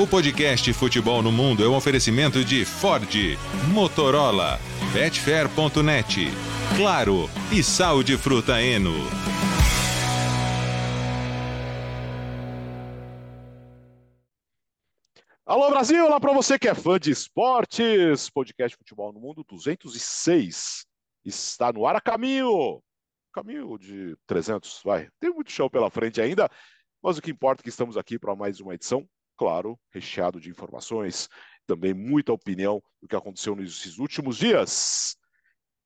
O podcast Futebol no Mundo é um oferecimento de Ford, Motorola, Betfair.net, Claro e Sal de Fruta Eno. Alô Brasil, olá para você que é fã de esportes. Podcast Futebol no Mundo 206 está no ar a caminho. Caminho de 300, vai. Tem muito chão pela frente ainda, mas o que importa é que estamos aqui para mais uma edição, claro, recheado de informações, também muita opinião do que aconteceu nesses últimos dias.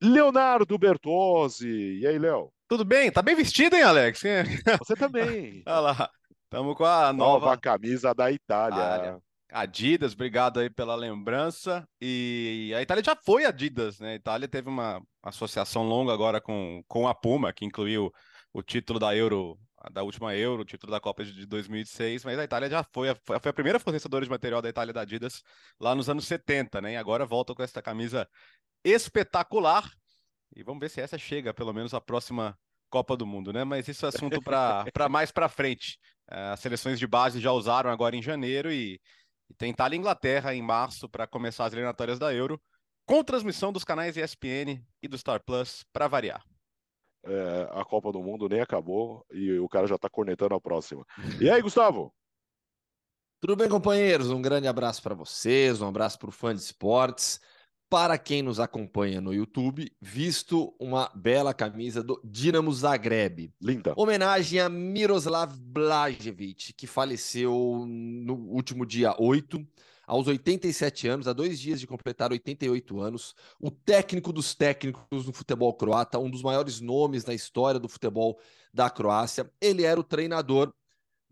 Leonardo Bertozzi. E aí, Léo? Tudo bem? Tá bem vestido, hein, Alex? Você também. Olha lá. Estamos com a nova... nova camisa da Itália. Itália. Adidas, obrigado aí pela lembrança. E a Itália já foi Adidas, né? A Itália teve uma associação longa agora com, com a Puma, que incluiu o título da Euro, da última Euro, título da Copa de 2006, mas a Itália já foi, foi a primeira fornecedora de material da Itália da Adidas lá nos anos 70, né? E agora volta com essa camisa espetacular. E vamos ver se essa chega, pelo menos, a próxima Copa do Mundo, né? Mas isso é assunto para mais para frente. As seleções de base já usaram agora em janeiro e e tem Itália e Inglaterra em março para começar as eliminatórias da Euro, com transmissão dos canais ESPN e do Star Plus, para variar. É, a Copa do Mundo nem acabou e o cara já está cornetando a próxima. E aí, Gustavo? Tudo bem, companheiros? Um grande abraço para vocês, um abraço para o fã de esportes para quem nos acompanha no YouTube, visto uma bela camisa do Dinamo Zagreb. Linda. Homenagem a Miroslav Blajevic, que faleceu no último dia 8, aos 87 anos, há dois dias de completar 88 anos. O técnico dos técnicos no futebol croata, um dos maiores nomes na história do futebol da Croácia. Ele era o treinador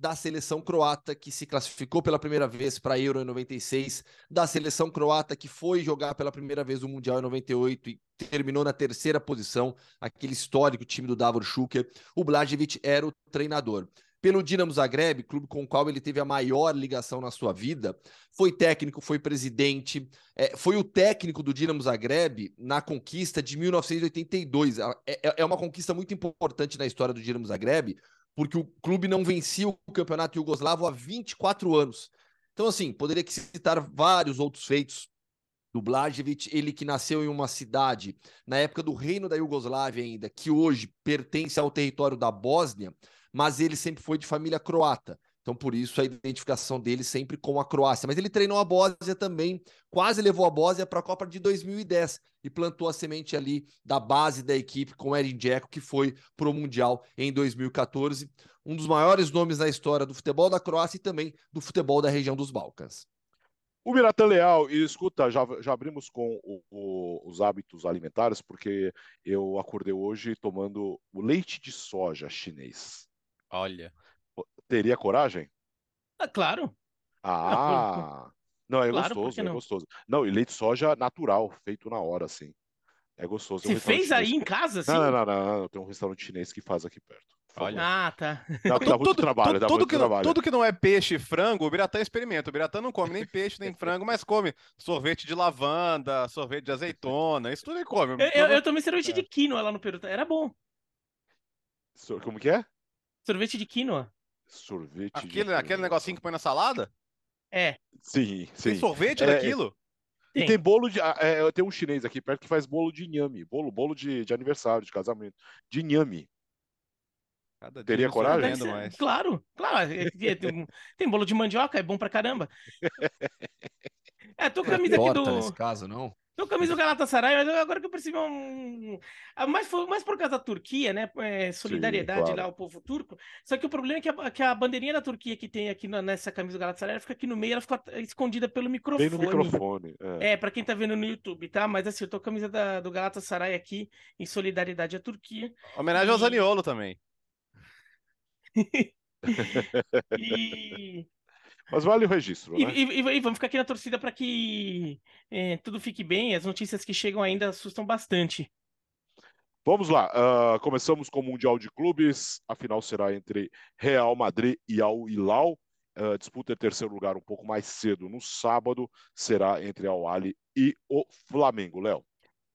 da seleção croata que se classificou pela primeira vez para a Euro em 96, da seleção croata que foi jogar pela primeira vez o Mundial em 98 e terminou na terceira posição, aquele histórico time do Davor Šuker. O Blažević era o treinador. Pelo Dinamo Zagreb, clube com o qual ele teve a maior ligação na sua vida, foi técnico, foi presidente, é, foi o técnico do Dinamo Zagreb na conquista de 1982. É, é, é uma conquista muito importante na história do Dinamo Zagreb, porque o clube não vencia o campeonato iugoslavo há 24 anos. Então, assim, poderia citar vários outros feitos do Blaževic, ele que nasceu em uma cidade na época do reino da Iugoslávia ainda, que hoje pertence ao território da Bósnia, mas ele sempre foi de família croata. Então, por isso, a identificação dele sempre com a Croácia. Mas ele treinou a Bósnia também, quase levou a Bósnia para a Copa de 2010 e plantou a semente ali da base da equipe com Erin Dzeko, que foi para o Mundial em 2014. Um dos maiores nomes na história do futebol da Croácia e também do futebol da região dos Balcãs. O Miratan Leal, e escuta, já, já abrimos com o, o, os hábitos alimentares, porque eu acordei hoje tomando o leite de soja chinês. Olha. Teria coragem? Ah, claro. Ah, não, é claro, gostoso, é não? é gostoso. Não, e leite de soja natural, feito na hora, assim. É gostoso. Você um fez aí em casa, assim? Não, não, não, não, Tem um restaurante chinês que faz aqui perto. Olha. Ah, tá. Dá, dá muito tudo, trabalho, tudo, dá tudo muito que, trabalho. Tudo que não é peixe e frango, o Biratã experimenta. O Biratã não come nem peixe, nem frango, mas come sorvete de lavanda, sorvete de azeitona, isso tudo ele come. Eu, eu, eu tomei sorvete é. de quinoa lá no Peru, era bom. Como que é? Sorvete de quinoa. Sorvete. Aquele, aquele negocinho que põe na salada? É. Sim, sim. Tem sorvete é, daquilo? Tem. E tem bolo de. Ah, é, tem um chinês aqui perto que faz bolo de inhame. Bolo, bolo de, de aniversário, de casamento. De inhame. Cada Teria coragem? Mais. Claro, claro. É, é, tem, tem bolo de mandioca, é bom pra caramba. É, tô com a camisa aqui do. nesse caso, não? Tô com a camisa do Galatasaray, mas agora que eu percebi um. Mais, foi, mais por causa da Turquia, né? É, solidariedade Sim, claro. lá ao povo turco. Só que o problema é que a, que a bandeirinha da Turquia que tem aqui nessa camisa do Galatasaray fica aqui no meio, ela fica escondida pelo microfone. Bem no microfone. É, é pra quem tá vendo no YouTube, tá? Mas assim, eu tô com a camisa da, do Galatasaray aqui em solidariedade à Turquia. Homenagem e... ao Zaniolo também. e mas vale o registro. E, né? e, e vamos ficar aqui na torcida para que é, tudo fique bem. As notícias que chegam ainda assustam bastante. Vamos lá. Uh, começamos com o Mundial de Clubes. A final será entre Real Madrid e Al Hilal. Uh, disputa em terceiro lugar um pouco mais cedo no sábado. Será entre Al Ali e o Flamengo, Léo.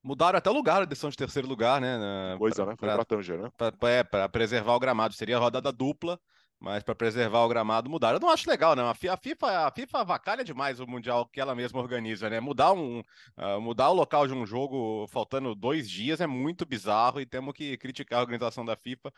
Mudaram até o lugar a decisão de terceiro lugar, né? Coisa, pra, né? Foi para Tanger, né? Para é, preservar o gramado. Seria a rodada dupla mas para preservar o gramado mudaram. Eu não acho legal, não. A FIFA, a FIFA avacalha demais o Mundial que ela mesma organiza, né? Mudar, um, uh, mudar o local de um jogo faltando dois dias é muito bizarro e temos que criticar a organização da FIFA.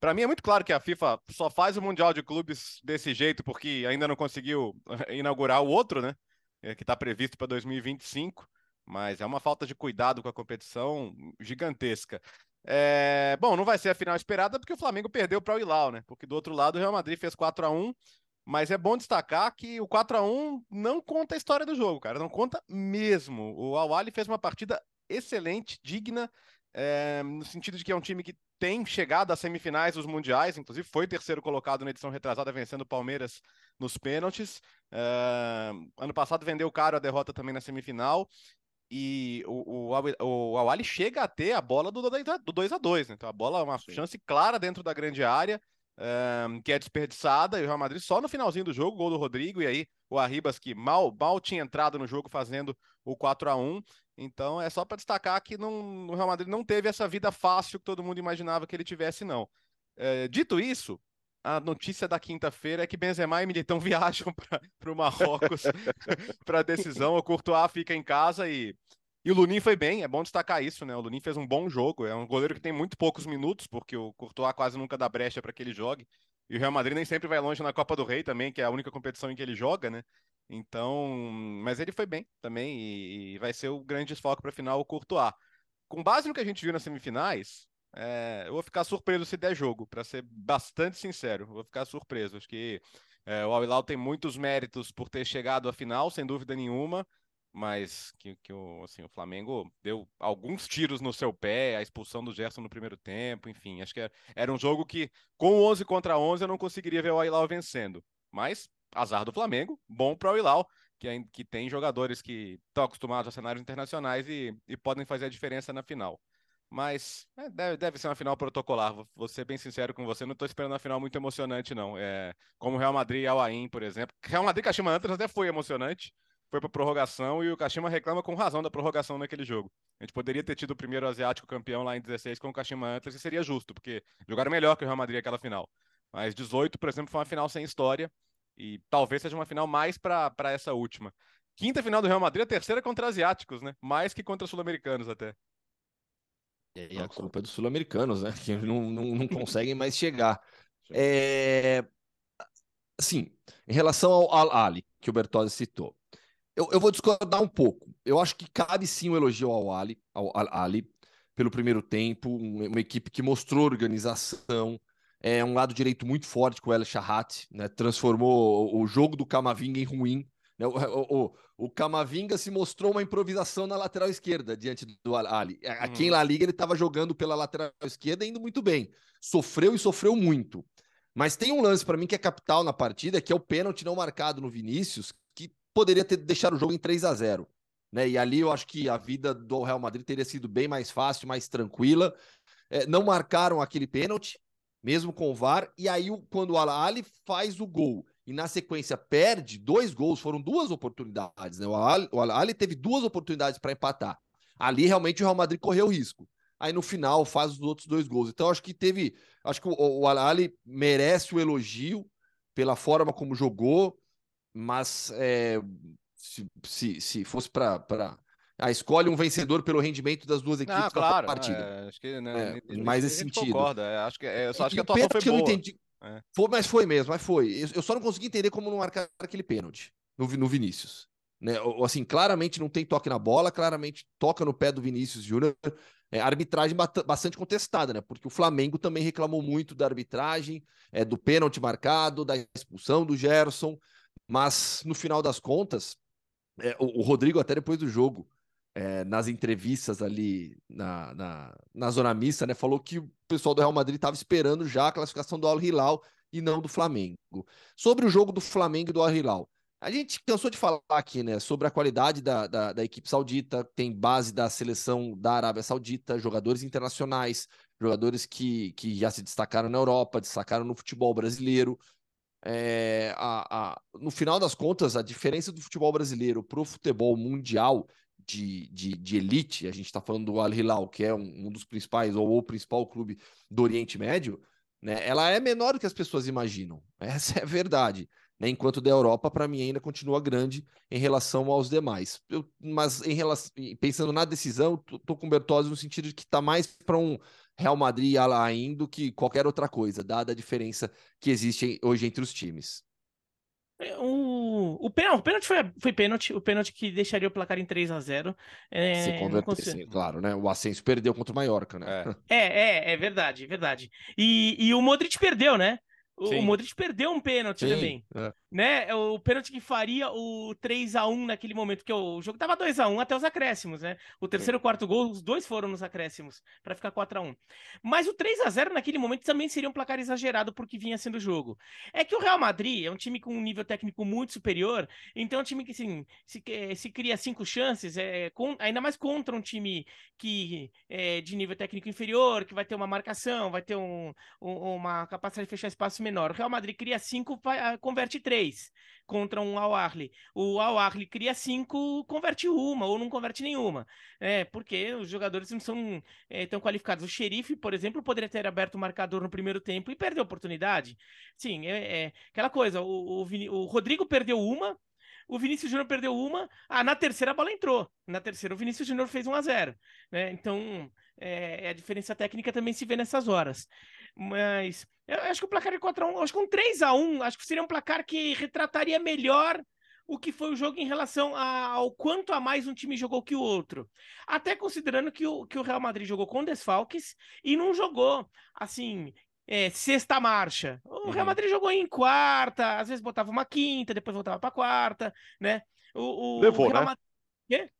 Para mim é muito claro que a FIFA só faz o Mundial de Clubes desse jeito porque ainda não conseguiu inaugurar o outro, né? É, que está previsto para 2025 mas é uma falta de cuidado com a competição gigantesca. É, bom, não vai ser a final esperada porque o Flamengo perdeu para o Hilal, né? Porque do outro lado o Real Madrid fez 4 a 1 mas é bom destacar que o 4 a 1 não conta a história do jogo, cara, não conta mesmo. O Awali fez uma partida excelente, digna, é, no sentido de que é um time que tem chegado às semifinais dos mundiais, inclusive foi terceiro colocado na edição retrasada, vencendo o Palmeiras nos pênaltis. É, ano passado vendeu caro a derrota também na semifinal e o, o, o Awali chega a ter a bola do 2 a 2 né? Então a bola é uma Sim. chance clara dentro da grande área, um, que é desperdiçada, e o Real Madrid só no finalzinho do jogo, gol do Rodrigo, e aí o Arribas que mal, mal tinha entrado no jogo fazendo o 4 a 1 Então é só para destacar que não, o Real Madrid não teve essa vida fácil que todo mundo imaginava que ele tivesse, não. É, dito isso, a notícia da quinta-feira é que Benzema e Militão viajam para o Marrocos para a decisão. O Courtois fica em casa e, e o Lunin foi bem. É bom destacar isso, né? O Lunin fez um bom jogo. É um goleiro que tem muito poucos minutos, porque o Courtois quase nunca dá brecha para que ele jogue. E o Real Madrid nem sempre vai longe na Copa do Rei também, que é a única competição em que ele joga, né? Então, mas ele foi bem também e, e vai ser o grande desfoque para a final o Courtois. Com base no que a gente viu nas semifinais, é, eu vou ficar surpreso se der jogo, para ser bastante sincero. Vou ficar surpreso. Acho que é, o Al-Hilal tem muitos méritos por ter chegado à final, sem dúvida nenhuma, mas que, que o, assim, o Flamengo deu alguns tiros no seu pé, a expulsão do Gerson no primeiro tempo, enfim. Acho que era, era um jogo que, com 11 contra 11, eu não conseguiria ver o Al-Hilal vencendo. Mas, azar do Flamengo, bom para o Al-Hilal, que, que tem jogadores que estão acostumados a cenários internacionais e, e podem fazer a diferença na final. Mas é, deve, deve ser uma final protocolar. Vou ser bem sincero com você, não estou esperando uma final muito emocionante, não. É, como Real Madrid e Al Ain, por exemplo. Real Madrid e Kashima Antlers até foi emocionante. Foi para prorrogação e o Kashima reclama com razão da prorrogação naquele jogo. A gente poderia ter tido o primeiro asiático campeão lá em 16 com o Kashima Antlers e seria justo, porque jogaram melhor que o Real Madrid aquela final. Mas 18, por exemplo, foi uma final sem história e talvez seja uma final mais para essa última. Quinta final do Real Madrid, a terceira contra asiáticos, né? Mais que contra sul-americanos até. E a culpa é dos sul-americanos, né? Que não, não, não conseguem mais chegar. É... Assim, em relação ao Al-Ali, que o Bertozzi citou, eu, eu, vou discordar um pouco. Eu acho que cabe sim o um elogio ao Ali, ao Ali pelo primeiro tempo, uma equipe que mostrou organização, é um lado direito muito forte com o El Shahat, né? Transformou o jogo do Camavinga em ruim. Né? O, o, o, Camavinga se mostrou uma improvisação na lateral esquerda diante do Ali. Aqui uhum. em La Liga ele estava jogando pela lateral esquerda indo muito bem. Sofreu e sofreu muito. Mas tem um lance para mim que é capital na partida, que é o pênalti não marcado no Vinícius, que poderia ter deixado o jogo em 3 a 0 né? E ali eu acho que a vida do Real Madrid teria sido bem mais fácil, mais tranquila. É, não marcaram aquele pênalti, mesmo com o VAR, e aí quando o Ali faz o gol e na sequência perde dois gols, foram duas oportunidades, né? O Al, o Ali teve duas oportunidades para empatar. Ali realmente o Real Madrid correu risco. Aí no final faz os outros dois gols. Então acho que teve, acho que o, o Ali merece o elogio pela forma como jogou, mas é, se, se, se fosse para a escolhe um vencedor pelo rendimento das duas equipes ah, claro, partida. É, acho que né, é, mais esse sentido. Concorda, é, acho que, é, eu só acho que a atuação foi boa. Eu entendi, é. Foi, mas foi mesmo, mas foi. Eu só não consegui entender como não marcar aquele pênalti no, no Vinícius. Né? Assim, claramente não tem toque na bola, claramente toca no pé do Vinícius Júnior. É, arbitragem bastante contestada, né? Porque o Flamengo também reclamou muito da arbitragem, é, do pênalti marcado, da expulsão do Gerson. Mas no final das contas, é, o, o, Rodrigo, até depois do jogo, é, nas entrevistas ali na, na, na zona mista, né, falou que o pessoal do Real Madrid estava esperando já a classificação do Al Hilal e não do Flamengo. Sobre o jogo do Flamengo e do Al Hilal, a gente cansou de falar aqui, né, sobre a qualidade da, da, da, equipe saudita, tem base da seleção da Arábia Saudita, jogadores internacionais, jogadores que, que já se destacaram na Europa, destacaram no futebol brasileiro. É, a, a, no final das contas, a diferença do futebol brasileiro para o futebol mundial de, de, de elite, a gente está falando do Al Hilal, que é um, um, dos principais, ou o principal clube do Oriente Médio, Né? Ela é menor do que as pessoas imaginam. Essa é a verdade. Né? Enquanto da Europa, para mim, ainda continua grande em relação aos demais. Eu, mas em relação, pensando na decisão, tô, com o Bertozzi no sentido de que está mais para um Real Madrid Alain do que qualquer outra coisa, dada a diferença que existe hoje entre os times. É, o, o, pênalti, o pênalti foi, foi pênalti, o pênalti que deixaria o placar em 3 a 0 é, Se converter, sim, claro, né? O Ascenso perdeu contra o Mallorca, né? É, é, é, é verdade, verdade. E, e o Modric perdeu, né? O, o Modric perdeu um pênalti Sim, também. É. Né? O pênalti que faria o 3 a 1 naquele momento, porque o jogo tava 2 a 1 até os acréscimos, né? O terceiro e o quarto gol, os dois foram nos acréscimos, para ficar 4 a 1 Mas o 3 a 0 naquele momento também seria um placar exagerado porque vinha sendo o jogo. É que o Real Madrid é um time com um nível técnico muito superior, então é um time que, assim, se, se cria cinco chances, é, com, ainda mais contra um time que é de nível técnico inferior, que vai ter uma marcação, vai ter um, um, uma capacidade de fechar espaço menor. O Real Madrid cria 5, ah, converte 3 contra um Al Ahly. O Al cria 5, converte uma ou não converte nenhuma. É, porque os jogadores não são é, tão qualificados. O Xerife, por exemplo, poderia ter aberto o marcador no primeiro tempo e perder a oportunidade. Sim, é, é aquela coisa. O, o, o Rodrigo perdeu uma, o Vinícius Júnior perdeu uma, ah, na terceira a bola entrou. Na terceira o Vinícius Júnior fez 1 a 0 né? Então, é, a diferença técnica também se vê nessas horas. Mas eu acho que o placar de 4x1, acho que um 3x1, acho que seria um placar que retrataria melhor o que foi o jogo em relação ao quanto a mais um time jogou que o outro. Até considerando que o, que o Real Madrid jogou com desfalques e não jogou, assim, é, sexta marcha. O Real uhum. Madrid jogou em quarta, às vezes botava uma quinta, depois voltava para quarta, né? O, o Levou, o Real né? Madrid...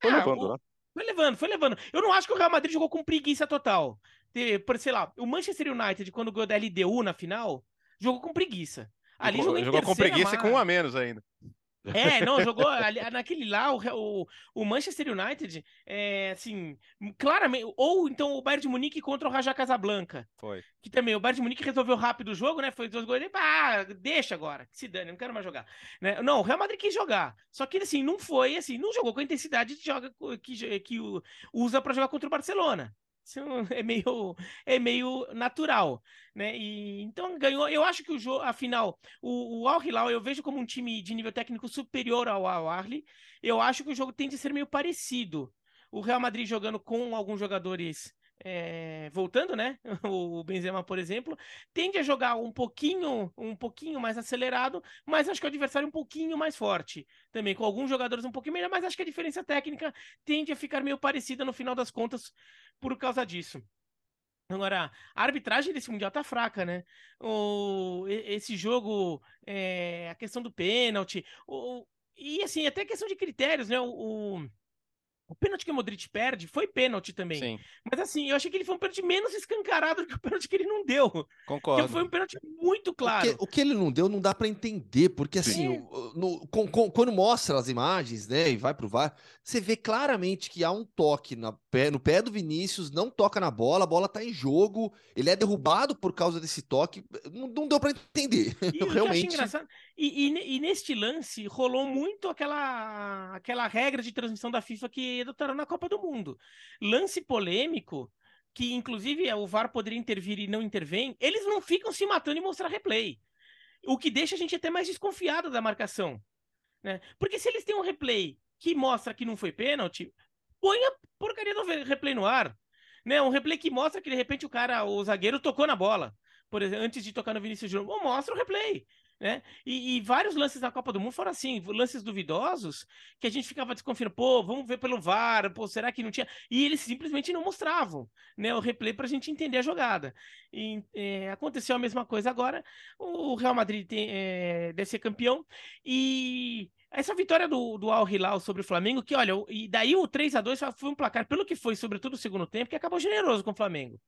Foi ah, levando, o... né? Foi levando, foi levando. Eu não acho que o Real Madrid jogou com preguiça total por, sei lá, o Manchester United, quando ganhou da LDU na final, jogou com preguiça. Ali jogou, jogou com preguiça e com um a menos ainda. É, não, jogou ali, naquele lá, o, o, o Manchester United, é, assim, claramente, ou então o Bayern de Munique contra o Raja Casablanca. Foi. Que também, o Bayern de Munique resolveu rápido o jogo, né, foi dois gols, ah, deixa agora, que se dane, não quero mais jogar. Né? Não, o Real Madrid quis jogar, só que, assim, não foi, assim, não jogou com a intensidade de joga, que, que usa para jogar contra o Barcelona. É meio, é meio natural, né? E, então ganhou. Eu acho que o jogo, afinal, o, o Al Hilal eu vejo como um time de nível técnico superior ao Al Ahly. Eu acho que o jogo tende a ser meio parecido. O Real Madrid jogando com alguns jogadores é, voltando, né? O Benzema, por exemplo, tende a jogar um pouquinho, um pouquinho mais acelerado, mas acho que o adversário é um pouquinho mais forte. Também com alguns jogadores um pouquinho melhor, mas acho que a diferença técnica tende a ficar meio parecida no final das contas por causa disso. Agora, a arbitragem desse Mundial tá fraca, né? O, esse jogo, é, a questão do pênalti, o, e assim, até questão de critérios, né? O, o o pênalti que o Modric perde foi pênalti também. Sim. Mas assim, eu achei que ele foi um pênalti menos escancarado do que o pênalti que ele não deu. Concordo. Porque foi um pênalti muito claro. O que, o que ele não deu não dá para entender, porque assim, no, com, com, quando mostra as imagens, né, e vai pro VAR, você vê claramente que há um toque na pé, no pé do Vinícius, não toca na bola, a bola tá em jogo, ele é derrubado por causa desse toque, não, não deu para entender. E, Realmente. E, e, e, neste lance rolou muito aquela, aquela regra de transmissão da FIFA que adotaram na Copa do Mundo. Lance polêmico, que inclusive o VAR poderia intervir e não intervém, eles não ficam se matando e mostrar replay. O que deixa a gente até mais desconfiado da marcação. Né? Porque se eles têm um replay que mostra que não foi pênalti, põe a porcaria do replay no ar. Né? Um replay que mostra que de repente o cara, o zagueiro, tocou na bola. Por exemplo, antes de tocar no Vinícius Júnior, mostra o replay. Né? E, e, vários lances na Copa do Mundo foram assim, lances duvidosos, que a gente ficava desconfiando, pô, vamos ver pelo VAR, pô, será que não tinha? E eles simplesmente não mostravam, né, o replay para a gente entender a jogada. E é, aconteceu a mesma coisa agora, o Real Madrid tem, é, deve ser campeão, e essa vitória do, do Al Hilal sobre o Flamengo, que olha, e daí o 3 a 2 foi um placar, pelo que foi, sobretudo o segundo tempo, que acabou generoso com o Flamengo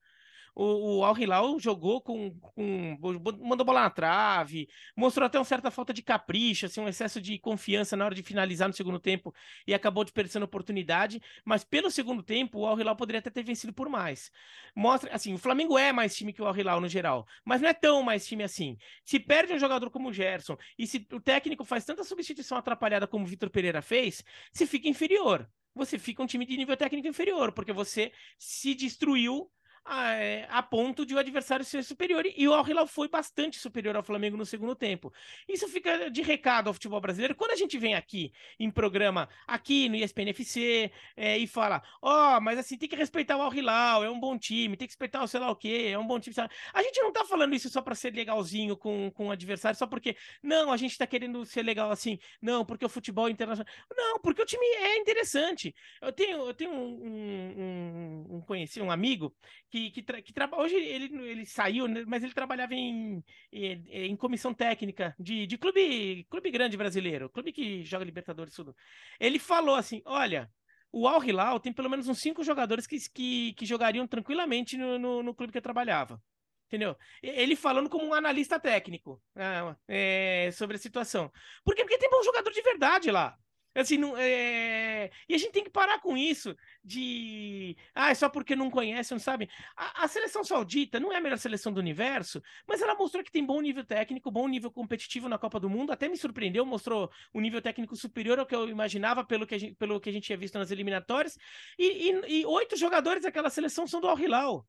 o, o Al Hilal jogou com, com, mandou bola na trave, mostrou até uma certa falta de capricho, assim, um excesso de confiança na hora de finalizar no segundo tempo e acabou desperdiçando oportunidade, mas pelo segundo tempo o Al Hilal poderia até ter vencido por mais. Mostra, assim, o Flamengo é mais time que o Al Hilal no geral, mas não é tão mais time assim. Se perde um jogador como o Gerson e se o técnico faz tanta substituição atrapalhada como o Vitor Pereira fez, se fica inferior você fica um time de nível técnico inferior, porque você se destruiu a, é, a, ponto de o adversário ser superior. E o Al Hilal foi bastante superior ao Flamengo no segundo tempo. Isso fica de recado ao futebol brasileiro. Quando a gente vem aqui em programa, aqui no ESPN FC, é, e fala: Ó, oh, mas assim, tem que respeitar o Al Hilal, é um bom time, tem que respeitar o sei lá o quê, é um bom time. Sabe? A gente não tá falando isso só para ser legalzinho com, com o adversário, só porque, não, a gente tá querendo ser legal assim, não, porque o futebol internacional. Não, porque o time é interessante. Eu tenho, eu tenho um, um, um, um conhecido, um amigo que, que, tra que. Hoje ele, ele saiu, né, mas ele trabalhava em, em, em, comissão técnica de, de clube, clube grande brasileiro, clube que joga Libertadores tudo. Ele falou assim: olha. O Al Hilal tem pelo menos uns cinco jogadores que, que, que jogariam tranquilamente no, no, no clube que eu trabalhava. Entendeu? Ele falando como um analista técnico ah, é, sobre a situação. Por quê? Porque tem bom jogador de verdade lá. Assim, não, é... E a gente tem que parar com isso de. Ah, é só porque não conhece, não sabe. A, a, seleção saudita não é a melhor seleção do universo, mas ela mostrou que tem bom nível técnico, bom nível competitivo na Copa do Mundo. Até me surpreendeu, mostrou um nível técnico superior ao que eu imaginava pelo que a gente, pelo que a gente tinha visto nas eliminatórias. E, e, e oito jogadores daquela seleção são do Al Hilal.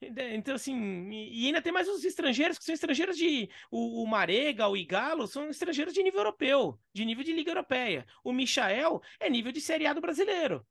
Então, assim, e ainda tem mais os estrangeiros, que são estrangeiros de. O, o Marega, o Igalo, são estrangeiros de nível europeu, de nível de Liga Europeia. O Michael é nível de Série A do brasileiro.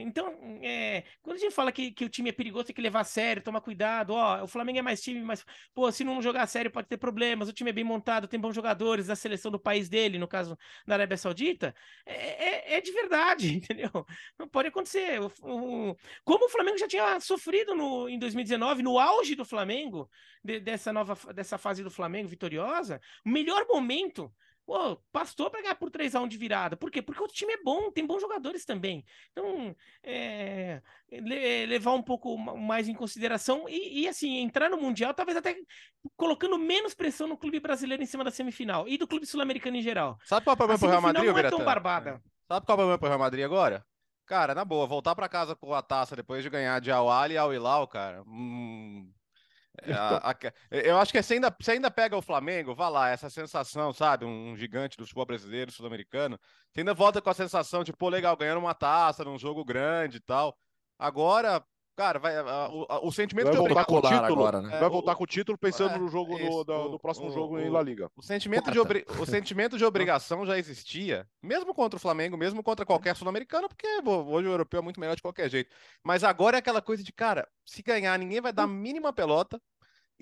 Então, é, quando a gente fala que, que o time é perigoso, tem que levar a sério, tomar cuidado. Ó, o Flamengo é mais time, mas, pô, se não jogar a sério pode ter problemas. O time é bem montado, tem bons jogadores da seleção do país dele, no caso da Arábia Saudita. É, é, é de verdade, entendeu? Não pode acontecer. O, o, como o Flamengo já tinha sofrido no, em 2019, no auge do Flamengo, de, dessa nova dessa fase do Flamengo vitoriosa, o melhor momento Pô, pastou para ganhar por 3x1 de virada. Por quê? Porque o time é bom, tem bons jogadores também. Então, é, levar um pouco mais em consideração e, e, assim, entrar no Mundial, talvez até colocando menos pressão no clube brasileiro em cima da semifinal e do clube sul-americano em geral. Sabe qual é o problema pro Real Madrid, não é tão barbada. Sabe qual é o problema pro Real Madrid agora? Cara, na boa, voltar para casa com a taça depois de ganhar de Al e Al Hilal, cara, hum, é, a, a, eu acho que você ainda, você ainda pega o Flamengo, vá lá, essa sensação, sabe? Um gigante do futebol brasileiro, sul-americano. Você ainda volta com a sensação de, pô, legal, ganhando uma taça num jogo grande e tal. Agora, Cara, vai, a, o, o, sentimento vai de voltar com o título, agora, né? Vai voltar com o título pensando é, no jogo é no, do, do, próximo o, jogo em La Liga. O sentimento, de obri... o sentimento de obrigação já existia, mesmo contra o Flamengo, mesmo contra qualquer sul-americano, porque hoje o europeu é muito melhor de qualquer jeito. Mas agora é aquela coisa de, cara, se ganhar, ninguém vai dar a mínima pelota.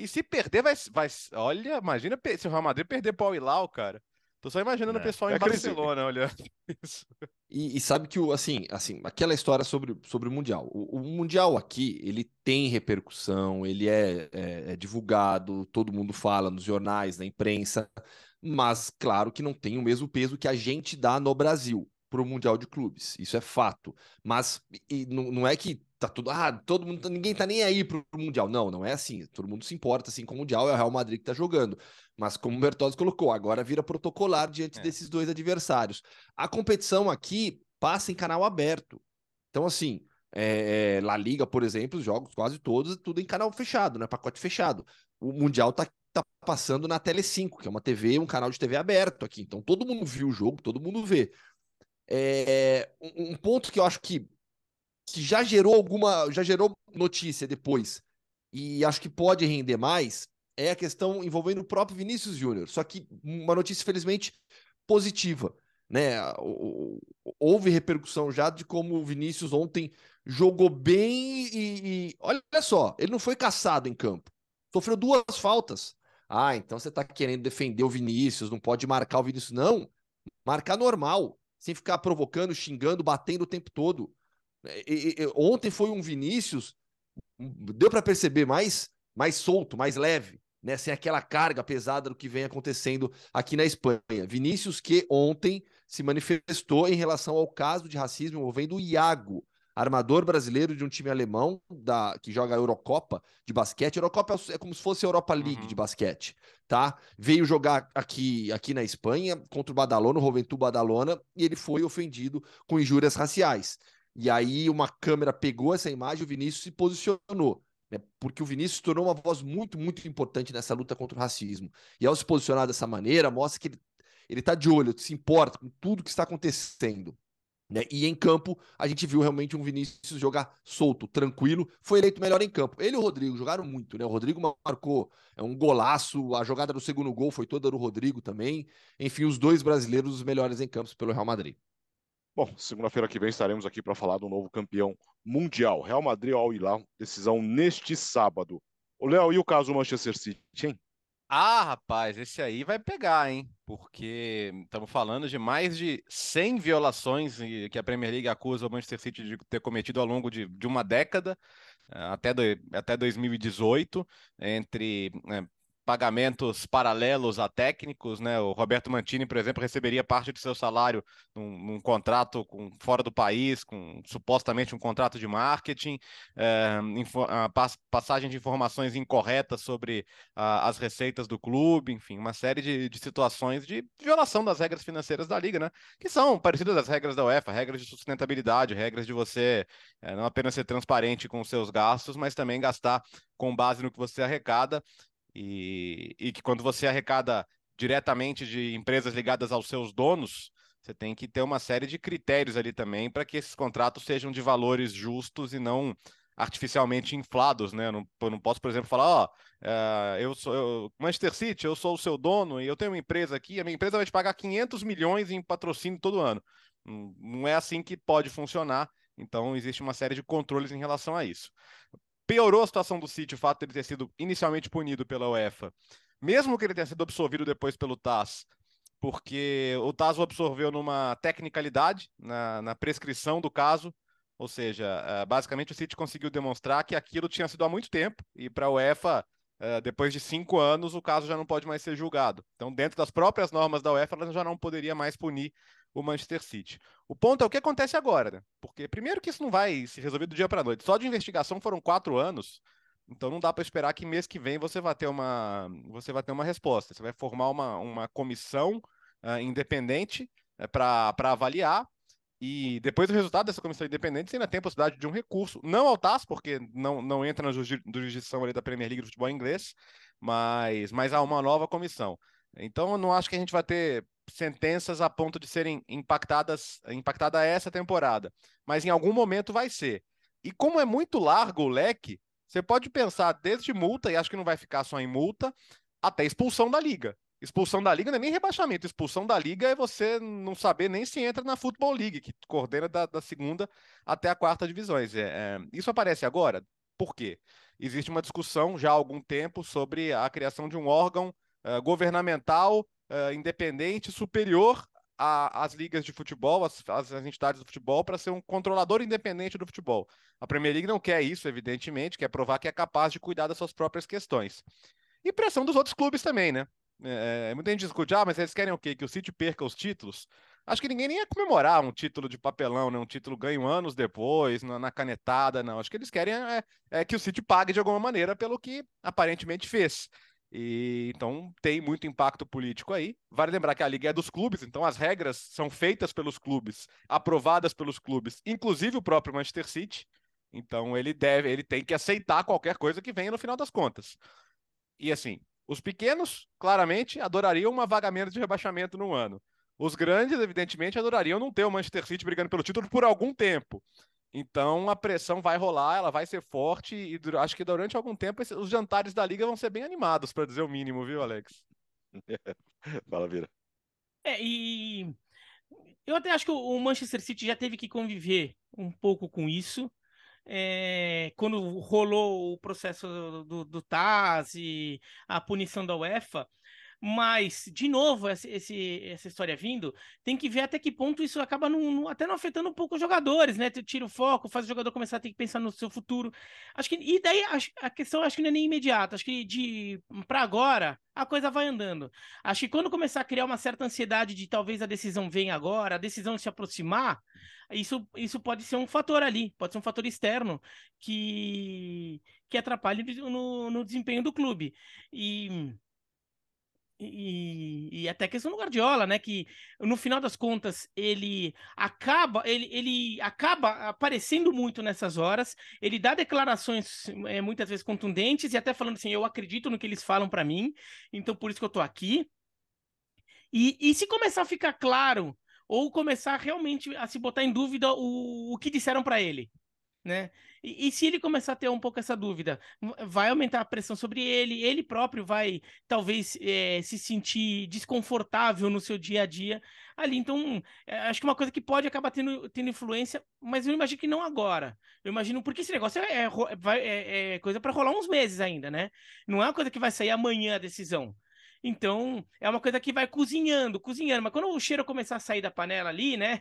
E se perder, vai. vai olha, imagina se o Real Madrid perder para o Hilal, cara. Tô só imaginando é. o pessoal em é Barcelona olhando isso. E, e, sabe que o assim, assim, aquela história sobre, sobre o Mundial. O, o Mundial aqui, ele tem repercussão, ele é, é, é, divulgado, todo mundo fala nos jornais, na imprensa, mas claro que não tem o mesmo peso que a gente dá no Brasil para o Mundial de Clubes. Isso é fato. Mas e, não, não é que tá tudo. Ah, todo mundo. Ninguém tá nem aí pro Mundial. Não, não é assim. Todo mundo se importa assim com o Mundial, é o Real Madrid que tá jogando. Mas como o Bertozzi colocou, agora vira protocolar diante é. desses dois adversários. A competição aqui passa em canal aberto. Então, assim, é, é, La Liga, por exemplo, os jogos quase todos, tudo em canal fechado, né? Pacote fechado. O Mundial tá, tá passando na Tele 5, que é uma TV, um canal de TV aberto aqui. Então todo mundo viu o jogo, todo mundo vê. É, um ponto que eu acho que que já gerou alguma, já gerou notícia depois e acho que pode render mais é a questão envolvendo o próprio Vinícius Júnior. Só que uma notícia felizmente positiva, né? Houve repercussão já de como o Vinícius ontem jogou bem e, e olha só, ele não foi caçado em campo, sofreu duas faltas. Ah, então você está querendo defender o Vinícius, não pode marcar o Vinícius. Não, marcar normal, sem ficar provocando, xingando, batendo o tempo todo. E, e, ontem foi um Vinícius, deu para perceber mais, mais solto, mais leve, né? Sem aquela carga pesada do que vem acontecendo aqui na Espanha. Vinícius que ontem se manifestou em relação ao caso de racismo envolvendo o Iago, armador brasileiro de um time alemão da, que joga a Eurocopa de basquete. Eurocopa é como se fosse a Europa League uhum. de basquete, tá? Veio jogar aqui, aqui na Espanha contra o Badalona, o Juventud Badalona, e ele foi ofendido com injúrias raciais. E aí uma câmera pegou essa imagem o Vinícius se posicionou. Né? Porque o Vinícius se tornou uma voz muito, muito importante nessa luta contra o racismo. E ao se posicionar dessa maneira, mostra que ele, ele tá de olho, se importa com tudo que está acontecendo. Né? E em campo, a gente viu realmente um Vinícius jogar solto, tranquilo. Foi eleito melhor em campo. Ele e o Rodrigo jogaram muito, né? O Rodrigo marcou é um golaço. A jogada do segundo gol foi toda do Rodrigo também. Enfim, os dois brasileiros os melhores em campos pelo Real Madrid. Bom, segunda-feira que vem estaremos aqui para falar do novo campeão mundial. Real Madrid ao Hilal, decisão neste sábado. O Léo, e o caso Manchester City, hein? Ah, rapaz, esse aí vai pegar, hein? Porque estamos falando de mais de 100 violações que a Premier League acusa o Manchester City de ter cometido ao longo de, de uma década, eh, até, do, até 2018, entre né, pagamentos paralelos a técnicos, né? O Roberto Mantini, por exemplo, receberia parte do seu salário num, num contrato com, fora do país, com supostamente um contrato de marketing, é, info, pass, passagem de informações incorretas sobre as receitas do clube, enfim, uma série de, de, situações de violação das regras financeiras da liga, né? Que são parecidas às regras da UEFA, regras de sustentabilidade, regras de você é, não apenas ser transparente com os seus gastos, mas também gastar com base no que você arrecada. E, e que quando você arrecada diretamente de empresas ligadas aos seus donos, você tem que ter uma série de critérios ali também para que esses contratos sejam de valores justos e não artificialmente inflados, né? Eu não, eu não posso, por exemplo, falar, ó, uh, eu sou eu, Manchester City, eu sou o seu dono e eu tenho uma empresa aqui, a minha empresa vai te pagar 500 milhões em patrocínio todo ano. Não é assim que pode funcionar. Então, existe uma série de controles em relação a isso. Piorou a situação do City o fato de ele ter sido inicialmente punido pela UEFA, mesmo que ele tenha sido absolvido depois pelo TAS, porque o TAS o absorveu numa tecnicalidade, na, na prescrição do caso, ou seja, eh, basicamente o City conseguiu demonstrar que aquilo tinha sido há muito tempo, e para a UEFA, eh, depois de cinco anos, o caso já não pode mais ser julgado. Então, dentro das próprias normas da UEFA, ela já não poderia mais punir o Manchester City. O ponto é o que acontece agora, né? Porque, primeiro, que isso não vai se resolver do dia para noite. Só de investigação foram quatro anos, então não dá para esperar que mês que vem você vai ter uma, você vai ter uma resposta. Você vai formar uma, uma comissão uh, independente uh, eh, para avaliar. E depois do resultado dessa comissão independente, você ainda tem a possibilidade de um recurso, não ao TAS, porque não, não entra na jurisdição ali da Premier League do futebol inglês, mas, mas há uma nova comissão. Então, eu não acho que a gente vai ter sentenças a ponto de serem impactadas impactada essa temporada, mas em algum momento vai ser. E como é muito largo o leque, você pode pensar desde multa, e acho que não vai ficar só em multa, até expulsão da liga. Expulsão da liga não é nem rebaixamento, expulsão da liga é você não saber nem se entra na Football League, que coordena da, da segunda até a quarta divisões. É, é, isso aparece agora? Por quê? Existe uma discussão já há algum tempo sobre a criação de um órgão uh, governamental uh, independente superior às ligas de futebol, às, às entidades do futebol, para ser um controlador independente do futebol. A Premier League não quer isso, evidentemente, quer provar que é capaz de cuidar das suas próprias questões. E pressão dos outros clubes também, né? É, muita gente discute, ah, mas eles querem o quê? Que o City perca os títulos? Acho que ninguém nem ia comemorar um título de papelão, né? Um título ganho anos depois, na, na canetada, não. Acho que eles querem é, é, que o City pague de alguma maneira pelo que aparentemente fez. E então tem muito impacto político aí. Vale lembrar que a liga é dos clubes, então as regras são feitas pelos clubes, aprovadas pelos clubes, inclusive o próprio Manchester City. Então ele deve, ele tem que aceitar qualquer coisa que venha no final das contas. E assim, os pequenos, claramente, adorariam uma vaga menos de rebaixamento no ano. Os grandes, evidentemente, adorariam não ter o Manchester City brigando pelo título por algum tempo. Então a pressão vai rolar, ela vai ser forte e acho que durante algum tempo os jantares da liga vão ser bem animados, para dizer o mínimo, viu, Alex? Fala, Vira. É, e eu até acho que o Manchester City já teve que conviver um pouco com isso. É, quando rolou o processo do, do, TAS e a punição da UEFA, mas, de novo, esse, essa história vindo, tem que ver até que ponto isso acaba não, até não afetando um pouco os jogadores, né? Tira o foco, faz o jogador começar a ter que pensar no seu futuro. Acho que. E daí a, a questão acho que não é nem imediata. Acho que de para agora a coisa vai andando. Acho que quando começar a criar uma certa ansiedade de talvez a decisão venha agora, a decisão se aproximar, isso, isso pode ser um fator ali, pode ser um fator externo que, que atrapalhe no, no desempenho do clube. E e, e, até a questão do Guardiola, né? Que no final das contas ele acaba, ele, ele acaba aparecendo muito nessas horas. Ele dá declarações é, muitas vezes contundentes e até falando assim: eu acredito no que eles falam para mim, então por isso que eu tô aqui. E, e se começar a ficar claro ou começar realmente a se botar em dúvida o, o que disseram para ele, né? E, e, se ele começar a ter um pouco essa dúvida, vai aumentar a pressão sobre ele, ele próprio vai talvez é, se sentir desconfortável no seu dia a dia ali. Então, é, acho que uma coisa que pode acabar tendo, tendo influência, mas eu imagino que não agora. Eu imagino, porque esse negócio é, é, é, é coisa para rolar uns meses ainda, né? Não é uma coisa que vai sair amanhã a decisão. Então, é uma coisa que vai cozinhando, cozinhando. Mas quando o cheiro começar a sair da panela ali, né?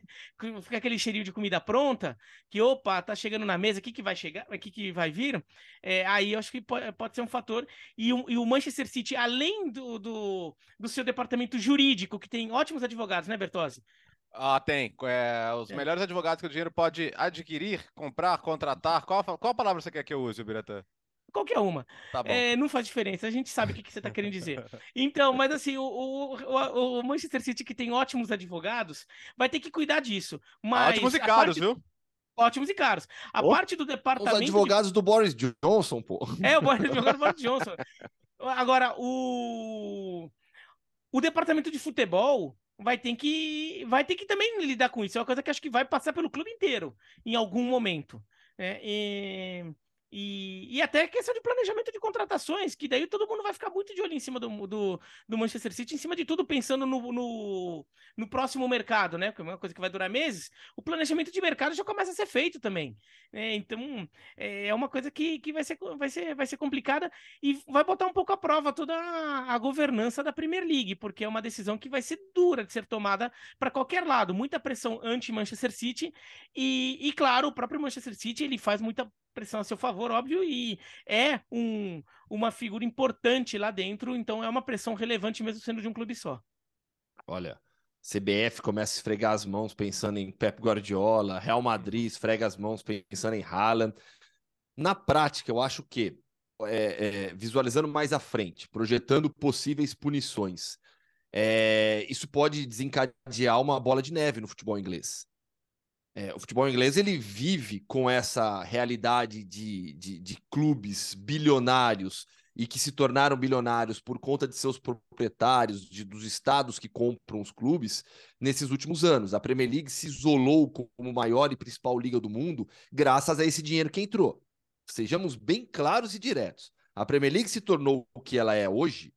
Fica aquele cheirinho de comida pronta, que opa, tá chegando na mesa, o que, que vai chegar, o que, que vai vir? É, aí eu acho que pode, pode ser um fator. E o, e o, Manchester City, além do, do, do seu departamento jurídico, que tem ótimos advogados, né, Bertozzi? Ah, tem. É, os é. melhores advogados que o dinheiro pode adquirir, comprar, contratar. Qual, qual palavra você quer que eu use, Biratã? Qualquer uma. Tá é, não faz diferença, a gente sabe o que, que você está querendo dizer. Então, mas assim, o, o, o, Manchester City, que tem ótimos advogados, vai ter que cuidar disso. Mas ótimos e caros, parte... viu? Ótimos e caros. A oh, parte do departamento. Os advogados de... do Boris Johnson, pô. É, o advogado do Boris Johnson. Agora, o. O departamento de futebol vai ter que vai ter que também lidar com isso. É uma coisa que acho que vai passar pelo clube inteiro em algum momento. É, e... E, e até questão de planejamento de contratações, que daí todo mundo vai ficar muito de olho em cima do, do, do Manchester City, em cima de tudo pensando no, no, no, próximo mercado, né? Porque é uma coisa que vai durar meses, o planejamento de mercado já começa a ser feito também. É, então é, é uma coisa que, que vai, ser, vai, ser, vai ser complicada e vai botar um pouco à prova toda a, a governança da Premier League, porque é uma decisão que vai ser dura de ser tomada para qualquer lado, muita pressão anti-Manchester City, e, e claro, o próprio Manchester City ele faz muita pressão a seu favor, óbvio, e é um, uma figura importante lá dentro, então é uma pressão relevante mesmo sendo de um clube só. Olha, CBF começa a esfregar as mãos pensando em Pep Guardiola, Real Madrid esfrega as mãos pensando em Haaland. Na prática, eu acho que, é, é, visualizando mais à frente, projetando possíveis punições, é, isso pode desencadear uma bola de neve no futebol inglês. É, o futebol inglês ele vive com essa realidade de, de, de, clubes bilionários e que se tornaram bilionários por conta de seus proprietários, de, dos estados que compram os clubes, nesses últimos anos. A Premier League se isolou como maior e principal liga do mundo graças a esse dinheiro que entrou. Sejamos bem claros e diretos. A Premier League se tornou o que ela é hoje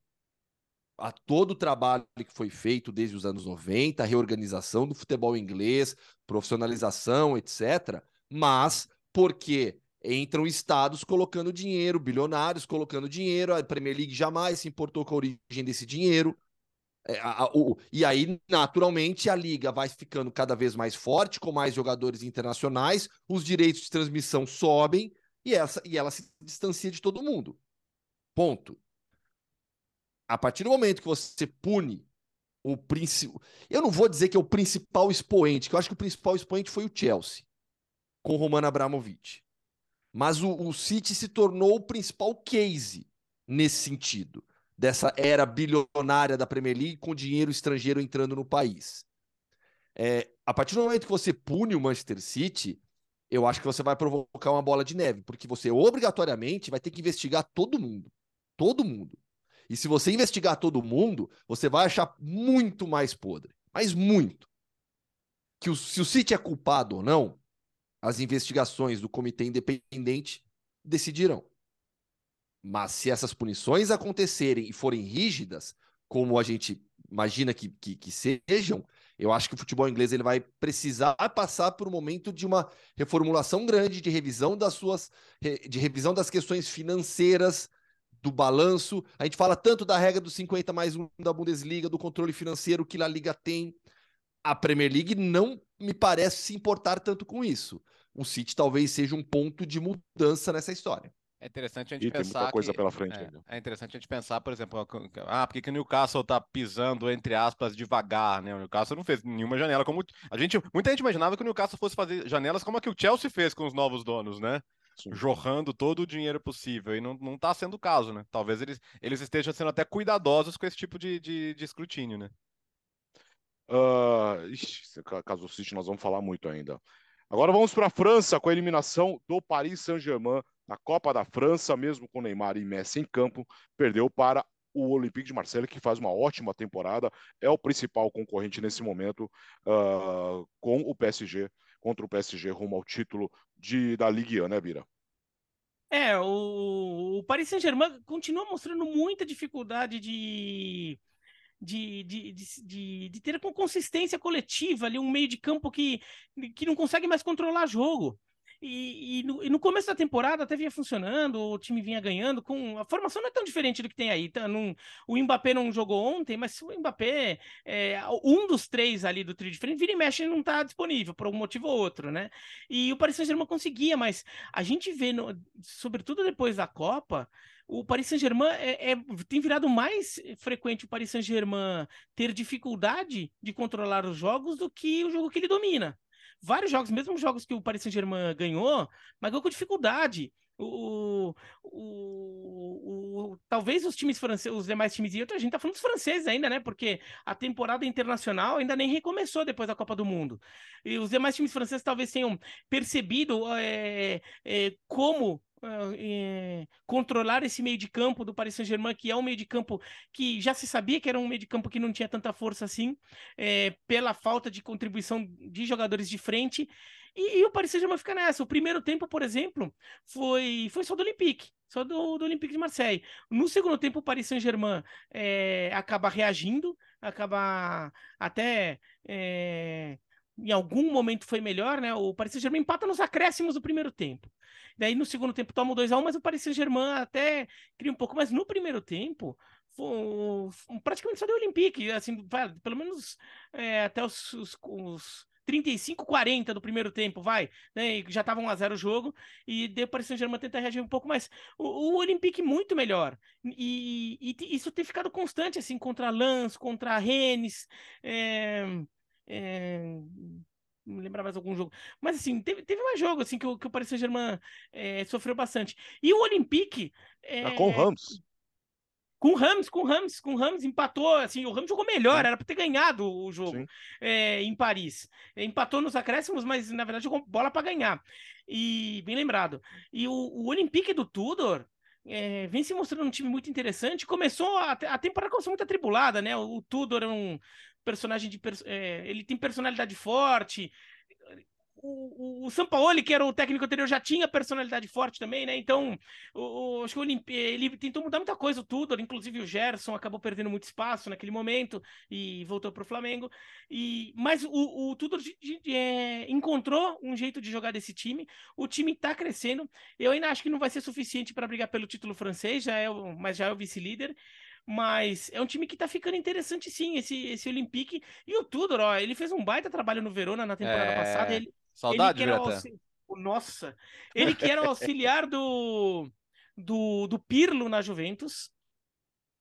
a todo o trabalho que foi feito desde os anos 90, a reorganização do futebol inglês, profissionalização, etc. Mas porque entram estados colocando dinheiro, bilionários colocando dinheiro, a Premier League jamais se importou com a origem desse dinheiro. É, e aí, naturalmente, a liga vai ficando cada vez mais forte, com mais jogadores internacionais, os direitos de transmissão sobem e, essa, e ela se distancia de todo mundo. Ponto a partir do momento que você pune o principal. Eu não vou dizer que é o principal expoente, que eu acho que o principal expoente foi o Chelsea, com o Roman Abramovich. Mas o, o City se tornou o principal case nesse sentido, dessa era bilionária da Premier League com dinheiro estrangeiro entrando no país. É, a partir do momento que você pune o Manchester City, eu acho que você vai provocar uma bola de neve, porque você obrigatoriamente vai ter que investigar todo mundo. Todo mundo. E se você investigar todo mundo, você vai achar muito mais podre. Mas muito. Que o, se o City é culpado ou não, as investigações do comitê independente decidirão. Mas se essas punições acontecerem e forem rígidas, como a gente imagina que, que, que, sejam, eu acho que o futebol inglês ele vai precisar passar por um momento de uma reformulação grande de revisão das suas de revisão das questões financeiras do balanço. A gente fala tanto da regra dos 50 mais 1 da Bundesliga, do controle financeiro que a Liga tem. A Premier League não me parece se importar tanto com isso. O City talvez seja um ponto de mudança nessa história. É interessante a gente e pensar. Tem muita coisa que, pela frente é, é, interessante a gente pensar, por exemplo, ah, por que, que o Newcastle tá pisando, entre aspas, devagar, né? O Newcastle não fez nenhuma janela como. A gente, muita gente imaginava que o Newcastle fosse fazer janelas como a que o Chelsea fez com os novos donos, né? Sim. jorrando todo o dinheiro possível. E não, não tá sendo o caso, né? Talvez eles, eles estejam sendo até cuidadosos com esse tipo de, de, de escrutínio, né? Uh, ixi, caso o City nós vamos falar muito ainda. Agora vamos para a França com a eliminação do Paris Saint-Germain na Copa da França, mesmo com Neymar e Messi em campo, perdeu para o Olympique de Marseille, que faz uma ótima temporada, é o principal concorrente nesse momento uh, com o PSG, contra o PSG rumo ao título de, da Ligue 1, né, Bira? É, o, o Paris Saint-Germain continua mostrando muita dificuldade de, de, de, de, de, ter com consistência coletiva ali um meio de campo que, que não consegue mais controlar jogo. E, e, no, e, no, começo da temporada até vinha funcionando, o time vinha ganhando, com a formação não é tão diferente do que tem aí. Tá, o Mbappé não jogou ontem, mas o Mbappé, é, um dos três ali do trio diferente, vira e mexe não está disponível, por um motivo ou outro, né? E o Paris Saint-Germain conseguia, mas a gente vê, no, sobretudo depois da Copa, o Paris Saint-Germain é, é, tem virado mais frequente o Paris Saint-Germain ter dificuldade de controlar os jogos do que o jogo que ele domina vários jogos, mesmo jogos que o Paris Saint-Germain ganhou, mas ganhou com dificuldade. O, o, o, talvez os times franceses, os demais times, e a gente tá falando dos franceses ainda, né? Porque a temporada internacional ainda nem recomeçou depois da Copa do Mundo. E os demais times franceses talvez tenham percebido é, é, como é, controlar esse meio de campo do Paris Saint-Germain, que é um meio de campo que já se sabia que era um meio de campo que não tinha tanta força assim, é, pela falta de contribuição de jogadores de frente. E, e o Paris Saint-Germain fica nessa. O primeiro tempo, por exemplo, foi, foi só do Olympique, só do, do Olympique de Marseille. No segundo tempo, o Paris Saint-Germain é, acaba reagindo, acaba até em algum momento foi melhor, né? O Paris Saint-Germain empata nos acréscimos do primeiro tempo. Daí no segundo tempo toma o 2x1, mas o Paris Saint-Germain até cria um pouco. Mas no primeiro tempo, foi, praticamente só deu Olympique, assim, vai, pelo menos é, até os, os, os 35, 40 do primeiro tempo, vai, né? Já tava 1 a 0 o jogo e deu para o Saint-Germain tentar reagir um pouco mais. O, o Olympique muito melhor. E, e, isso tem ficado constante assim contra Lens, contra Rennes, é, é, não lembrar mais algum jogo. Mas assim, teve, teve mais jogo assim que o, que o Paris Saint-Germain é, sofreu bastante. E o Olympique. É, com o Rams. Com o Rams, com o Rams, com o Rams empatou, assim, o Rams jogou melhor, era para ter ganhado o jogo é, em Paris. Empatou nos acréscimos, mas na verdade jogou bola para ganhar. E bem lembrado. E o, o Olympique do Tudor é, vem se mostrando um time muito interessante. Começou a, a temporada começou muito atribulada, né? O, o Tudor é um personagem de. É, ele tem personalidade forte. O, o, o Sampaoli, que era o técnico anterior, já tinha personalidade forte também, né? Então, o, acho que o ele tentou mudar muita coisa, tudo. Inclusive o Gerson acabou perdendo muito espaço naquele momento e voltou para o Flamengo. E... Mas o, o Tudor é... encontrou um jeito de jogar desse time. O time está crescendo. Eu ainda acho que não vai ser suficiente para brigar pelo título francês, já é mas já é o vice-líder. Mas é um time que tá ficando interessante sim, esse, esse Olympique. E o Tudor, ó, ele fez um baita trabalho no Verona na temporada é... passada. Ele, Saudade, ele auxili... Nossa! Ele que era o auxiliar do, do, do Pirlo na Juventus.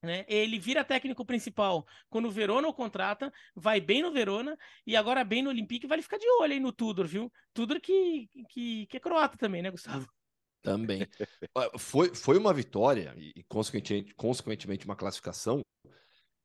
Né? Ele vira técnico principal quando o Verona o contrata, vai bem no Verona e agora bem no Olympique, vai ficar de olho aí no Tudor, viu? Tudor que, que, que é croata também, né, Gustavo? Também. foi, foi uma vitória e, consequentemente, consequentemente, uma classificação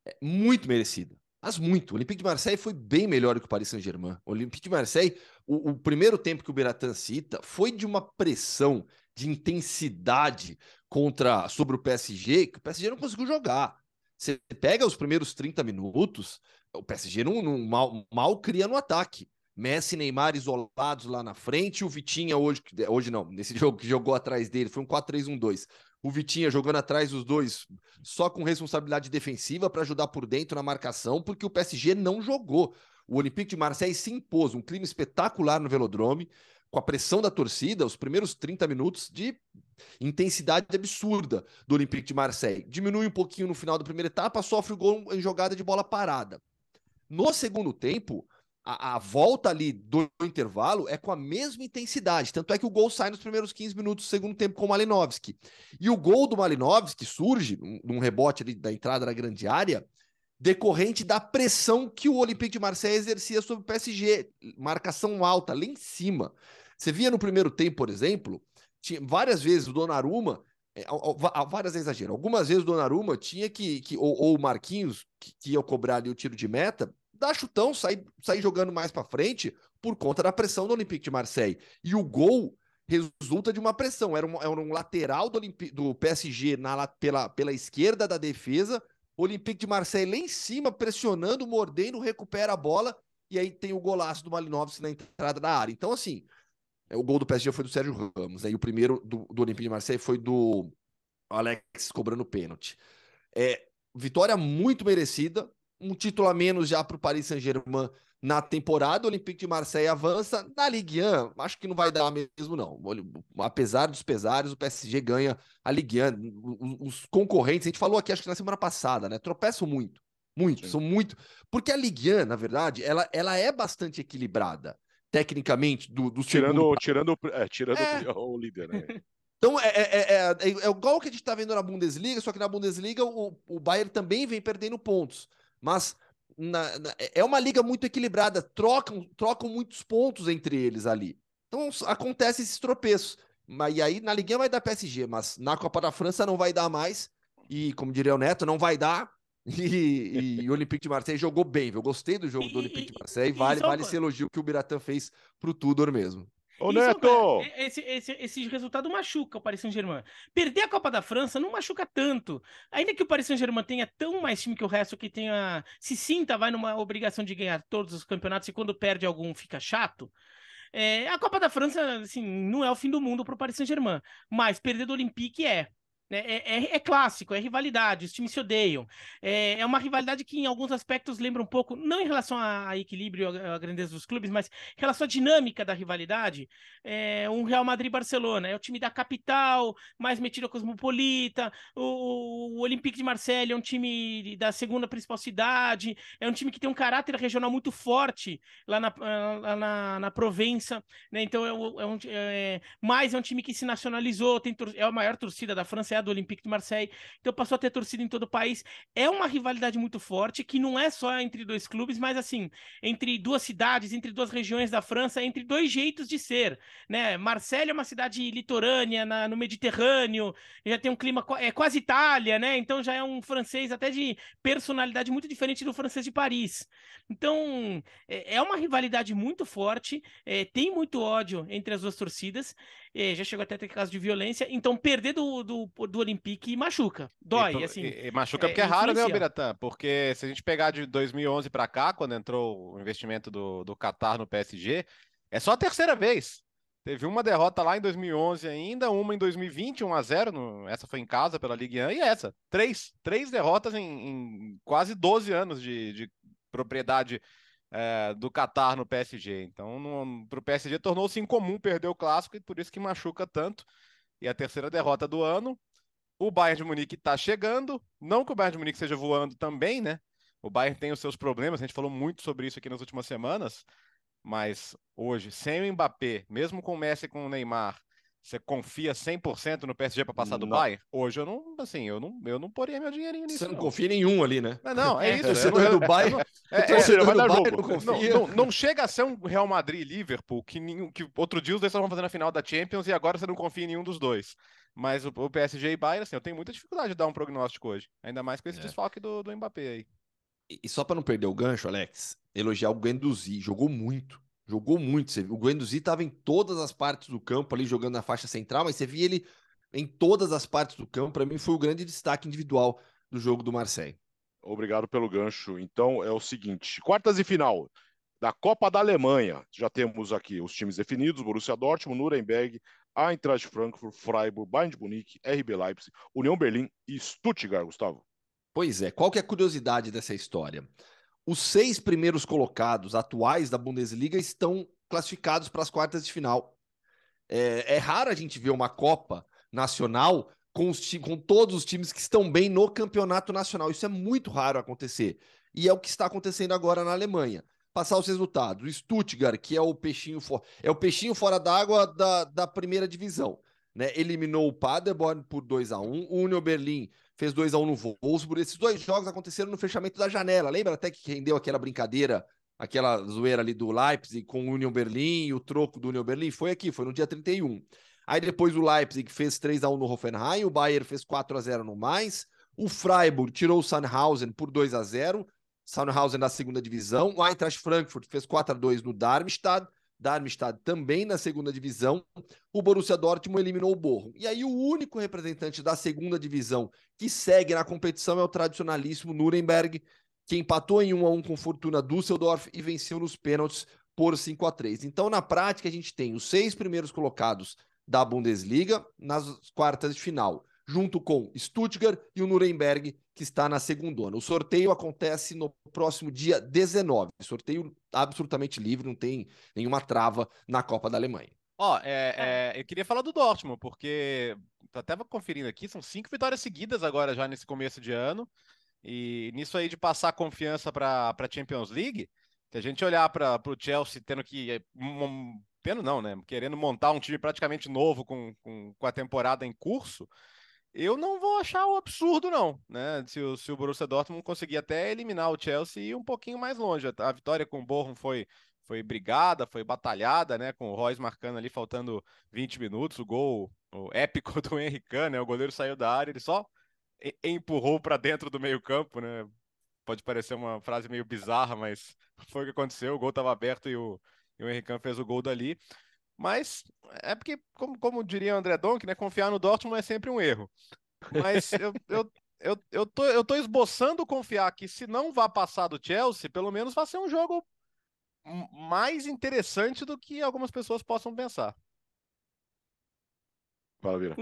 é, muito merecida. Mas muito. O Olympique de Marseille foi bem melhor que o Paris Saint-Germain. O Olympique de Marseille, o, o, primeiro tempo que o Beratan cita, foi de uma pressão, de intensidade contra sobre o PSG, que o PSG não conseguiu jogar. Você pega os primeiros 30 minutos, o PSG não, não mal, mal cria no ataque. Messi e Neymar isolados lá na frente, o Vitinha hoje, hoje não, nesse jogo que jogou atrás dele, foi um 4-3-1-2. O Vitinha jogando atrás dos dois, só com responsabilidade defensiva para ajudar por dentro na marcação, porque o PSG não jogou. O Olympique de Marseille se impôs, um clima espetacular no Velodrome, com a pressão da torcida, os primeiros 30 minutos de intensidade absurda do Olympique de Marseille. Diminui um pouquinho no final da primeira etapa, sofre o gol em jogada de bola parada. No segundo tempo, a, a, volta ali do intervalo é com a mesma intensidade. Tanto é que o gol sai nos primeiros 15 minutos do segundo tempo com o Malinovski. E o gol do Malinovski surge num, rebote ali da entrada da grande área, decorrente da pressão que o Olympique de Marseille exercia sobre o PSG. Marcação alta, lá em cima. Você via no primeiro tempo, por exemplo, tinha várias vezes o Donnarumma é, várias vezes exagero. Algumas vezes o Donnarumma tinha que, que ou, ou o Marquinhos, que, que ia cobrar ali o tiro de meta, dar chutão, sair, sair jogando mais para frente por conta da pressão do Olympique de Marseille. E o gol resulta de uma pressão. Era um, era um lateral do, do PSG na, pela, pela esquerda da defesa, o Olympique de Marseille lá em cima, pressionando, mordendo, recupera a bola, e aí tem o golaço do Malinovski na entrada da área. Então, assim, o gol do PSG foi do Sérgio Ramos, aí né? o primeiro do, do Olympique de Marseille foi do Alex cobrando pênalti. É, vitória muito merecida, um título a menos já para o Paris Saint-Germain na temporada. O Olympique de Marseille avança. Na Ligue 1, acho que não vai dar mesmo, não. Apesar dos pesares, o PSG ganha a Ligue 1. Os concorrentes, a gente falou aqui, acho que na semana passada, né? Tropeçam muito. Muito, Sim. são muito. Porque a Ligue 1, na verdade, ela, ela é bastante equilibrada, tecnicamente, do, do tirando, segundo... Tirando, é, tirando é. o líder, né? Então é, é, é, é, igual o que a gente está vendo na Bundesliga, só que na Bundesliga o, o Bayern também vem perdendo pontos. Mas na, na, é uma liga muito equilibrada, trocam, trocam muitos pontos entre eles ali. Então acontece esses tropeços. E aí na Liguinha vai dar PSG, mas na Copa da França não vai dar mais. E como diria o Neto, não vai dar. E, e o Olympique de Marseille jogou bem, eu gostei do jogo do Olympique de Marseille. Vale, vale esse elogio que o Biratan fez pro Tudor mesmo. Ô, Neto! Esse, esse, esse resultado machuca o Paris Saint-Germain. Perder a Copa da França não machuca tanto. Ainda que o Paris Saint-Germain tenha tão mais time que o resto, que tenha. Se sinta, vai numa obrigação de ganhar todos os campeonatos e quando perde algum fica chato. É, a Copa da França, assim, não é o fim do mundo para o Paris Saint-Germain. Mas perder do Olympique é. Né? É, é, é, clássico, é rivalidade, os times se odeiam. É, é, uma rivalidade que, em alguns aspectos, lembra um pouco, não em relação a, a equilíbrio, a, grandeza dos clubes, mas em relação à dinâmica da rivalidade. É um Real Madrid-Barcelona, é o time da capital, mais metido a cosmopolita. O, o Olympique de Marseille é um time da segunda principal cidade, é um time que tem um caráter regional muito forte lá na, lá na, na Provença. Né? Então, é, é um, é, mais é um time que se nacionalizou, tem, é a maior torcida da França do Olympique de Marseille, então passou a ter torcida em todo o país. É uma rivalidade muito forte, que não é só entre dois clubes, mas assim, entre duas cidades, entre duas regiões da França, entre dois jeitos de ser, né? Marseille é uma cidade litorânea, na, no Mediterrâneo, já tem um clima, é quase Itália, né? Então já é um francês até de personalidade muito diferente do francês de Paris. Então, é, é uma rivalidade muito forte, é, tem muito ódio entre as duas torcidas, é, já chegou até a ter caso de violência, então perder do, do, do Olympique machuca, dói, e, assim. E, machuca é, porque é raro, né, Biratã? Porque se a gente pegar de 2011 para cá, quando entrou o investimento do, do Qatar no PSG, é só a terceira vez. Teve uma derrota lá em 2011 ainda, uma em 2020, 1 a 0 no, essa foi em casa pela Ligue 1, e essa, três, três derrotas em, em quase 12 anos de, de propriedade é, do Qatar no PSG. Então, para o PSG tornou-se incomum perder o clássico e por isso que machuca tanto. E a terceira derrota do ano. O Bayern de Munique está chegando. Não que o Bayern de Munique esteja voando também, né? O Bayern tem os seus problemas, a gente falou muito sobre isso aqui nas últimas semanas. Mas hoje, sem o Mbappé, mesmo com o Messi e com o Neymar, você confia 100% no PSG para passar do Bayern? Hoje eu não, assim, eu não, eu não poria meu dinheirinho nisso. Você não, não. confia em nenhum ali, né? Não, não é isso. Você é, do Bayern, é, é, é, vai dar jogo. Não, não, não, chega a ser um Real Madrid e Liverpool que, nenhum, que outro dia os dois estavam fazendo a final da Champions e agora você não confia em nenhum dos dois. Mas o, o PSG e Bayern, assim, eu tenho muita dificuldade de dar um prognóstico hoje. Ainda mais com esse é. desfalque do, do Mbappé aí. E só para não perder o gancho, Alex, elogiar o Guendouzi, jogou muito. Jogou muito. O Guendouzi estava em todas as partes do campo ali jogando na faixa central, mas você via ele em todas as partes do campo. Para mim foi o grande destaque individual do jogo do Marseille. Obrigado pelo gancho. Então é o seguinte: quartas e final da Copa da Alemanha. Já temos aqui os times definidos: Borussia Dortmund, Nuremberg, Eintracht Frankfurt, Freiburg, Bayern de Munique, RB Leipzig, União Berlim e Stuttgart, Gustavo. Pois é, qual que é a curiosidade dessa história? Os seis primeiros colocados atuais da Bundesliga estão classificados para as quartas de final. É, é, raro a gente ver uma Copa Nacional com, os, com todos os times que estão bem no campeonato nacional. Isso é muito raro acontecer. E é o que está acontecendo agora na Alemanha. Passar os resultados. O Stuttgart, que é o peixinho, é o peixinho fora d'água da, da primeira divisão. Né? Eliminou o Paderborn por 2 a 1 O Union Berlin fez 2 a 1 no Wolfsburg. Esses dois jogos aconteceram no fechamento da janela. Lembra até que rendeu aquela brincadeira, aquela zoeira ali do Leipzig com o Union Berlin, o troco do Union Berlin? Foi aqui, foi no dia 31. Aí depois o Leipzig fez 3 a 1 no Hoffenheim, o Bayern fez 4 a 0 no mais. O Freiburg tirou o Sandhausen por 2 a 0 Sandhausen da segunda divisão. O Eintracht Frankfurt fez 4 a 2 no Darmstadt. Darmstadt também na segunda divisão. O Borussia Dortmund eliminou o Borrom. E aí o único representante da segunda divisão que segue na competição é o tradicionalíssimo Nuremberg, que empatou em 1 a 1 com Fortuna Düsseldorf e venceu nos pênaltis por 5 a 3. Então, na prática, a gente tem os seis primeiros colocados da Bundesliga nas quartas de final, junto com Stuttgart e o Nuremberg, que está na segunda. O sorteio acontece no próximo dia 19. Sorteio absolutamente livre, não tem nenhuma trava na Copa da Alemanha. Ó, é, é, eu queria falar do Dortmund, porque até conferindo aqui, são cinco vitórias seguidas agora já nesse começo de ano. E nisso aí de passar confiança para a Champions League, se a gente olhar para o Chelsea tendo que. Tendo não, né? Querendo montar um time praticamente novo com, com, com a temporada em curso, eu não vou achar o absurdo, não, né? Se o, se o Borussia Dortmund conseguir até eliminar o Chelsea e ir um pouquinho mais longe. A vitória com o Bochum foi, foi brigada, foi batalhada, né? Com o Royce marcando ali, faltando 20 minutos, o gol o épico do Henrique, né? O goleiro saiu da área, ele só empurrou para dentro do meio-campo, né? Pode parecer uma frase meio bizarra, mas foi o que aconteceu. O gol estava aberto e o, e o fez o gol dali. Mas é porque, como, como diria o André Donk, né? Confiar no Dortmund é sempre um erro. Mas eu, eu, eu, eu, tô, eu tô esboçando confiar que se não vá passar do Chelsea, pelo menos vai ser um jogo mais interessante do que algumas pessoas possam pensar. Fala, Vira.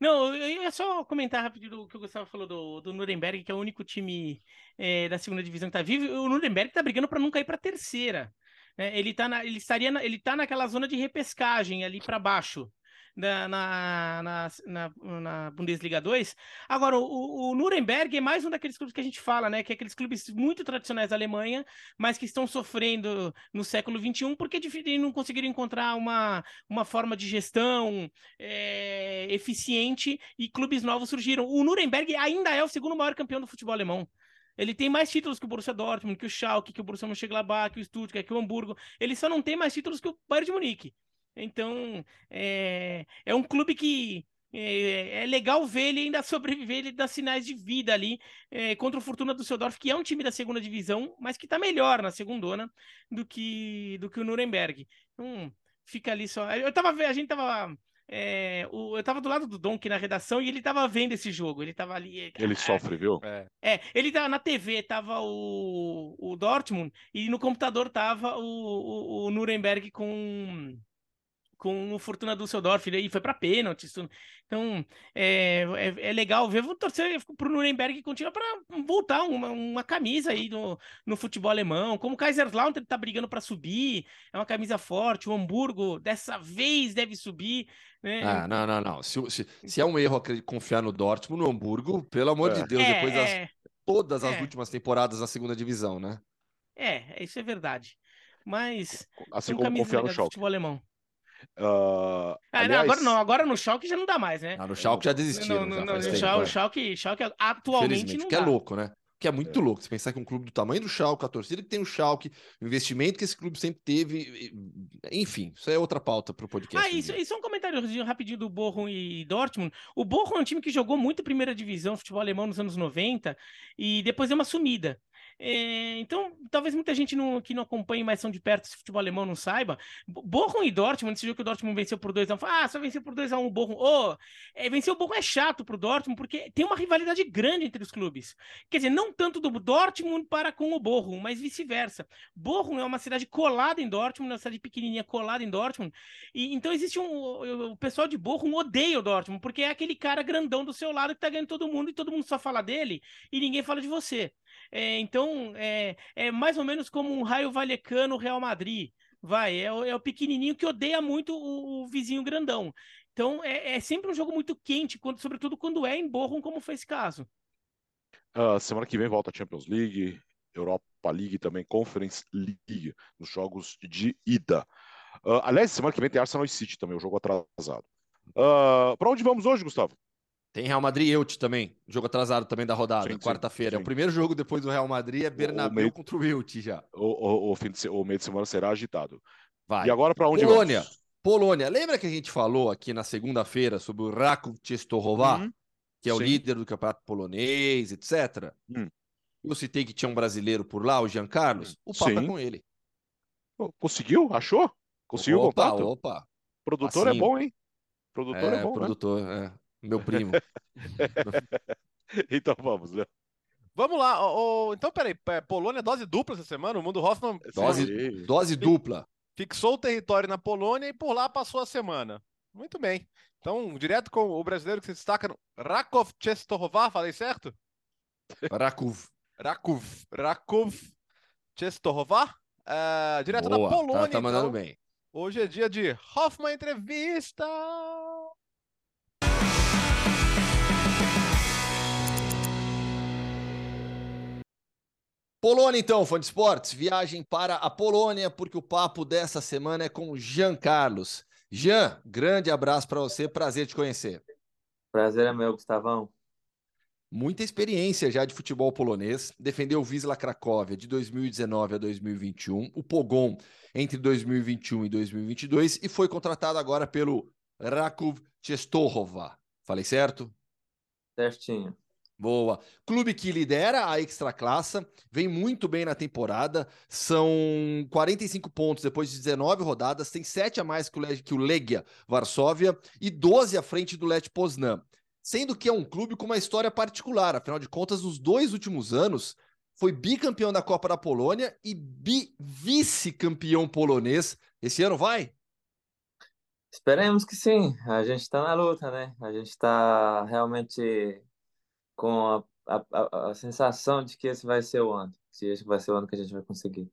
Não, eu ia só comentar rapidinho o que o Gustavo falou do, do Nuremberg, que é o único time é, da segunda divisão que tá vivo. O Nuremberg tá brigando para não cair para terceira. Né? Ele, tá na, ele, estaria na, ele tá naquela zona de repescagem ali para baixo na, na, na, na, Bundesliga 2. Agora, o, o, Nuremberg é mais um daqueles clubes que a gente fala, né? Que é aqueles clubes muito tradicionais da Alemanha, mas que estão sofrendo no século XXI porque não conseguiram encontrar uma, uma forma de gestão é, eficiente e clubes novos surgiram. O Nuremberg ainda é o segundo maior campeão do futebol alemão. Ele tem mais títulos que o Borussia Dortmund, que o Schalke, que o Borussia Mönchengladbach, que o Stuttgart, que o Hamburgo. Ele só não tem mais títulos que o Bayern de Munique. Então, é, é um clube que é, é, legal ver ele ainda sobreviver, ele dá sinais de vida ali é, contra o Fortuna do Seudorf, que é um time da segunda divisão, mas que está melhor na segundona do que, do que o Nuremberg. Então, fica ali só. Eu tava a gente tava. É, o, eu tava do lado do Donk na redação e ele tava vendo esse jogo. Ele tava ali. Ele sofre, viu? É. é, ele tava na TV, tava o, o Dortmund e no computador tava o, o, o Nuremberg com com o Fortuna Düsseldorf e foi para pênaltis. Então é, é, é, legal ver. Vou torcer para o Nuremberg continuar para voltar uma, uma camisa aí no, no futebol alemão. Como o Kaiserslautern está brigando para subir, é uma camisa forte. O Hamburgo dessa vez deve subir. Né? Ah, não, não, não. Se, se, se é um erro confiar no Dortmund, no Hamburgo, pelo amor de é. Deus, depois das é. todas as é. últimas temporadas na segunda divisão, né? É, isso é verdade. Mas assim como confiar no futebol alemão. Uh, ah, aliás... não, agora não, agora no Schalke já não dá mais, né? Ah, no Schalke já desistiram. No, no, no Schalke, Schalke, Schalke atualmente não que é louco, né? Que é muito é. louco. Você pensar que um clube do tamanho do Schalke, a torcida que tem o Schalke, o investimento que esse clube sempre teve, enfim, isso é outra pauta para o podcast. Ah, isso, isso é um comentário rapidinho do Bochum e Dortmund. O Bochum é um time que jogou muito primeira divisão, futebol alemão nos anos 90 e depois deu uma sumida. É, então, talvez muita gente não, que não acompanhe mais são de perto esse futebol alemão não saiba. Bochum e Dortmund, esse jogo que o Dortmund venceu por 2x1, ah, só venceu por 2x1 o Bochum. Oh, é, vencer o Bochum é chato pro Dortmund, porque tem uma rivalidade grande entre os clubes. Quer dizer, não tanto do Dortmund para com o Bochum, mas vice-versa. Bochum é uma cidade colada em Dortmund, uma cidade pequenininha colada em Dortmund, e então existe um... O pessoal de Bochum odeia o Dortmund, porque é aquele cara grandão do seu lado que tá ganhando todo mundo, e todo mundo só fala dele, e ninguém fala de você. É, então, é, é mais ou menos como um raio valecano Real Madrid. Vai, é, é o pequenininho que odeia muito o, o vizinho grandão. Então, é, é, sempre um jogo muito quente, quando, sobretudo quando é em Borrom, como foi esse caso. Uh, semana que vem volta a Champions League, Europa League também, Conference League, nos jogos de ida. Uh, aliás, semana que vem tem Arsenal e City também, o jogo atrasado. Uh, Para onde vamos hoje, Gustavo? Tem Real Madrid e Elche também, jogo atrasado também da rodada, quarta-feira. É o primeiro jogo depois do Real Madrid é Bernabéu meio... contra o Elche já. O, o, o, fim de, o meio de semana será agitado. Vai. E agora para onde Polônia. Vamos? Polônia. Lembra que a gente falou aqui na segunda-feira sobre o Raków Czestochowa, uhum. que é Sim. o líder do campeonato polonês, etc. Hum. Eu citei que tinha um brasileiro por lá, o Jean Carlos. O papo é com ele. Conseguiu? Achou? Conseguiu opa, contato? Opa, Produtor é bom, hein? Produtor é, é bom, produtor, né? é. Meu primo. então vamos, Léo. Vamos lá. Oh, oh, então, peraí. Polônia dose dupla essa semana? O Mundo Hoffman dose, dose dupla. Fixou o território na Polônia e por lá passou a semana. Muito bem. Então, direto com o brasileiro que se destaca no Rakov Czestochowa, falei certo? Rakov. Rakov. Rakov Czestochowa. Uh, direto Boa, da Polônia. Tá, tá mandando então. bem. Hoje é dia de Hoffman Entrevista. Polônia, então, fã de esportes, viagem para a Polônia, porque o papo dessa semana é com Jean Carlos. Jean, grande abraço para você, prazer te conhecer. Prazer é meu, Gustavão. Muita experiência já de futebol polonês, defendeu o Wisla Cracóvia de 2019 a 2021, o Pogon entre 2021 e 2022 e foi contratado agora pelo Raków Częstochowa. Falei certo? Certinho. Boa. Clube que lidera a Extraclassa, vem muito bem na temporada, são 45 pontos depois de 19 rodadas, tem 7 a mais que o Legia Varsóvia e 12 à frente do Lech Poznan. Sendo que é um clube com uma história particular, afinal de contas, nos dois últimos anos, foi bicampeão da Copa da Polônia e vice-campeão polonês. Esse ano vai? Esperemos que sim. A gente está na luta, né? A gente está realmente com a, a, a, sensação de que esse vai ser o ano, que esse vai ser o ano que a gente vai conseguir.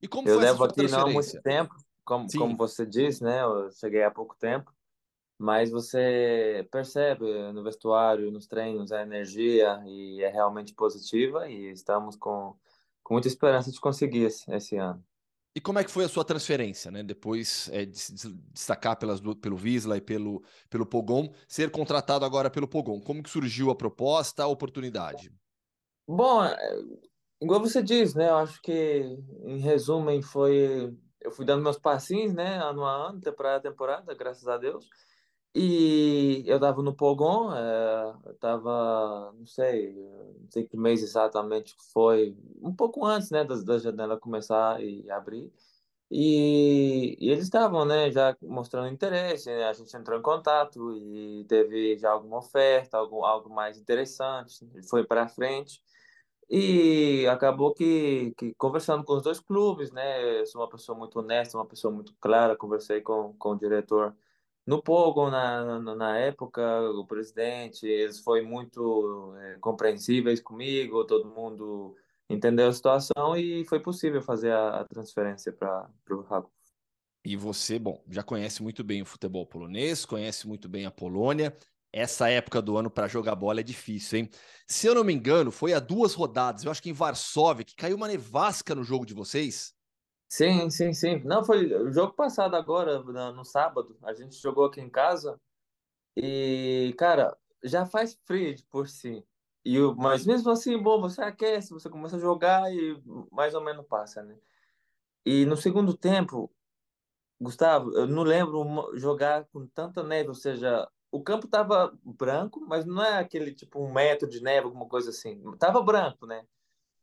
E como eu foi levo aqui não há muito tempo, como, como você disse, né? Eu cheguei há pouco tempo, mas você percebe no vestuário, nos treinos, a energia e é realmente positiva e estamos com, com muita esperança de conseguir esse, esse ano. E como é que foi a sua transferência, né? Depois é, de se destacar pelas, pelo Visla e pelo, pelo Pogon, ser contratado agora pelo Pogon. Como que surgiu a proposta, a oportunidade? Bom, é, igual você diz, né? Eu acho que, em resumo, foi... Eu fui dando meus passinhos, né? Ano a ano, temporada a temporada, graças a Deus. E eu estava no Pogon, estava, não sei, não sei que mês exatamente foi, um pouco antes, né, da, da janela começar e abrir. E, e eles estavam, né, já mostrando interesse, né? a gente entrou em contato e teve já alguma oferta, algo, algo mais interessante, foi para frente. E acabou que, que, conversando com os dois clubes, né, eu sou uma pessoa muito honesta, uma pessoa muito clara, conversei com, com o diretor no Pogon, na, na, na, época, o presidente, eles foi muito é, compreensíveis comigo, todo mundo entendeu a situação e foi possível fazer a, a transferência para o Rakov. E você, bom, já conhece muito bem o futebol polonês, conhece muito bem a Polônia. Essa época do ano para jogar bola é difícil, hein? Se eu não me engano, foi a duas rodadas, eu acho que em Varsóvia, que caiu uma nevasca no jogo de vocês. Sim, sim, sim. Não, foi o jogo passado agora, no sábado. A gente jogou aqui em casa e, cara, já faz frio por si. E, mas mesmo assim, bom, você aquece, você começa a jogar e mais ou menos passa, né? E no segundo tempo, Gustavo, eu não lembro jogar com tanta neve, ou seja, o campo tava branco, mas não é aquele tipo um metro de neve, alguma coisa assim. Tava branco, né?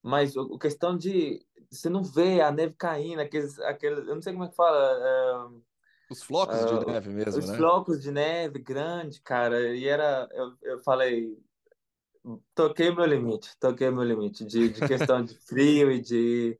Mas a questão de você não vê a neve caindo, aqueles, aqueles eu não sei como é que fala. É, os flocos de neve mesmo, os né? Os flocos de neve grande, cara. E era, eu, eu falei, toquei meu limite, toquei meu limite de, de questão de frio e de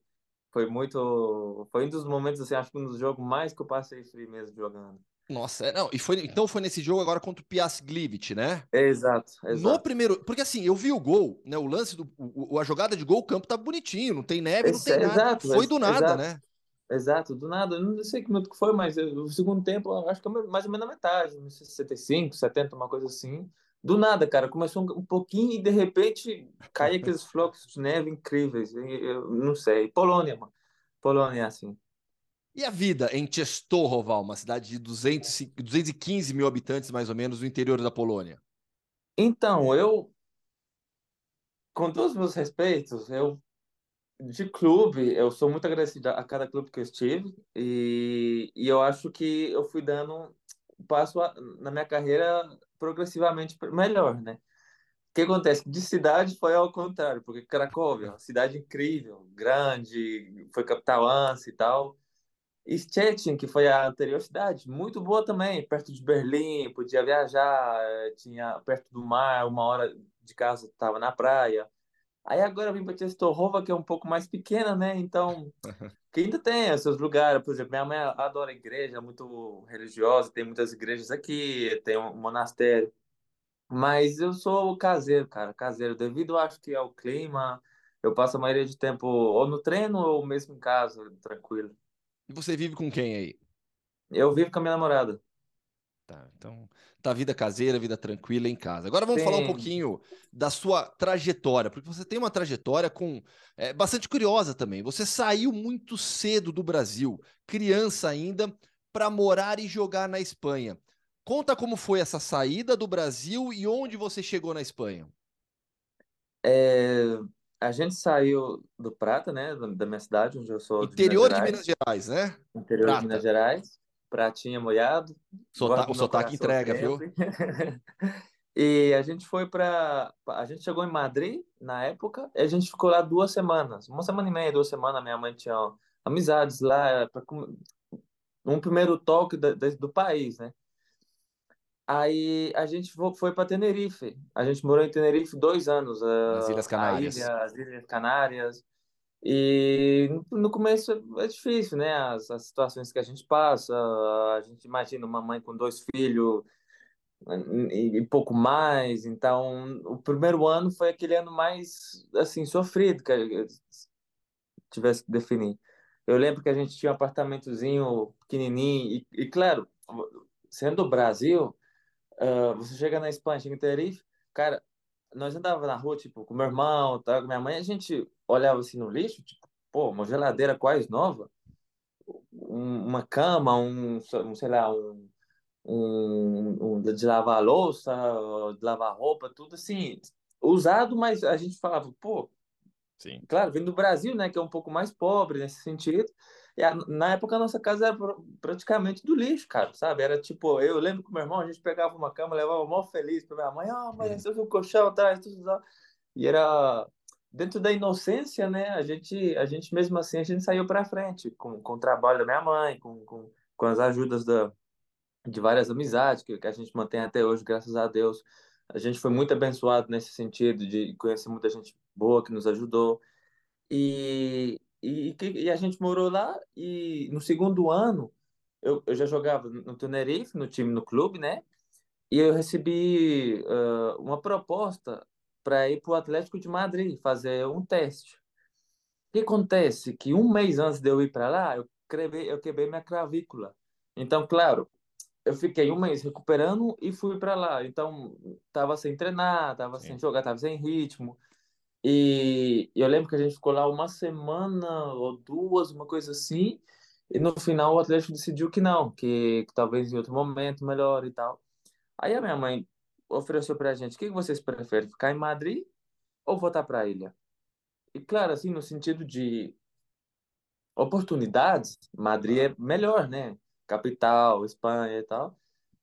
foi muito, foi um dos momentos assim, acho que um dos jogos mais que eu passei frio mesmo jogando. Nossa, é, não, e foi, então foi nesse jogo agora contra o Piast Glivic, né? Exato, exato. No primeiro, porque assim, eu vi o gol, né, o lance do o, a jogada de gol, o campo tá bonitinho, não tem neve, não tem nada. Exato, foi do nada, exato, né? Exato, do nada. Eu não sei que minuto que foi, mas o segundo tempo, acho que é mais ou menos a metade, 65, 70, uma coisa assim. Do nada, cara, começou um, um pouquinho e de repente cai aqueles flocos de neve incríveis. Eu, não sei. Polônia, mano. Polônia é assim. E a vida em Częstochowa, uma cidade de 200, 215 mil habitantes, mais ou menos, no interior da Polônia? Então, eu, com todos os meus respeitos, eu, de clube, eu sou muito agradecido a cada clube que eu estive e, e eu acho que eu fui dando um passo na minha carreira progressivamente melhor, né? O que acontece? De cidade foi ao contrário, porque Cracóvia, uma cidade incrível, grande, foi capital ANSI e tal, Stettin, que foi a anterior cidade, muito boa também, perto de Berlim, podia viajar, eh, tinha perto do mar, uma hora de casa estava na praia. Aí agora vim para Częstochowa, que é um pouco mais pequena, né? Então, que ainda tem seus lugares. Por exemplo, minha mãe adora igreja, muito religiosa, tem muitas igrejas aqui, tem um monastério. Mas eu sou caseiro, cara, caseiro. Devido, acho que ao clima, eu passo a maioria de tempo ou no treino ou mesmo em casa, tranquilo. E você vive com quem aí? Eu vivo com a minha namorada. Tá, então tá vida caseira, vida tranquila em casa. Agora vamos Sim. falar um pouquinho da sua trajetória, porque você tem uma trajetória com é, bastante curiosa também. Você saiu muito cedo do Brasil, criança ainda, para morar e jogar na Espanha. Conta como foi essa saída do Brasil e onde você chegou na Espanha. É, a gente saiu do Prata, né, da minha cidade, onde eu sou. Interior de Minas Gerais, de Minas Gerais né? Interior Prata. de Minas Gerais, pratinha molhado. Sota o sotaque entrega, viu? e a gente foi para, a gente chegou em Madrid na época, e a gente ficou lá duas semanas, uma semana e meia, duas semanas. Minha mãe tinha amizades lá, pra, um primeiro toque do, do país, né? Aí a gente foi para Tenerife. A gente morou em Tenerife dois anos. Nas Ilhas Canárias. Ilha, as Ilhas Canárias. E no começo é difícil, né? As, as situações que a gente passa. A gente imagina uma mãe com dois filhos e, e pouco mais. Então, o primeiro ano foi aquele ano mais, assim, sofrido que eu tivesse que definir. Eu lembro que a gente tinha um apartamentozinho pequenininho e, e claro, sendo do Brasil Uh, você chega na Espanha, chega em Tenerife, cara, nós andava na rua, tipo, com meu irmão, tá, com minha mãe, a gente olhava assim no lixo, tipo, pô, uma geladeira quase nova, um, uma cama, um, um, sei lá, um, um, um de lavar louça, de lavar roupa, tudo assim, usado, mas a gente falava, pô, Sim. claro, vindo do Brasil, né, que é um pouco mais pobre nesse sentido, a, na época a nossa casa era praticamente do lixo, cara, sabe? Era tipo, eu lembro que meu irmão, a gente pegava uma cama, levava mó feliz pra minha mãe, ah, mãe, esse é o colchão atrás, tudo isso. E era dentro da inocência, né? A gente, a gente mesmo assim, a gente saiu para frente com, com o trabalho da minha mãe, com, com, com as ajudas da, de várias amizades que, que a gente mantém até hoje, graças a Deus. A gente foi muito abençoado nesse sentido de conhecer muita gente boa que nos ajudou. E, e, e, a gente morou lá e no segundo ano eu, eu já jogava no Tenerife, no time, no clube, né? E eu recebi uh, uma proposta para ir para o Atlético de Madrid fazer um teste. O que acontece? Que um mês antes de eu ir para lá, eu quebrei, eu quebrei minha clavícula. Então, claro, eu fiquei um mês recuperando e fui para lá. Então, tava sem treinar, tava Sim. sem jogar, tava sem ritmo. E eu lembro que a gente ficou lá uma semana ou duas, uma coisa assim, e no final o Atlético decidiu que não, que, que talvez em outro momento melhor e tal. Aí a minha mãe ofereceu pra gente, o que vocês preferem, ficar em Madrid ou voltar para a ilha? E claro, assim, no sentido de oportunidades, Madrid é melhor, né? Capital, Espanha e tal.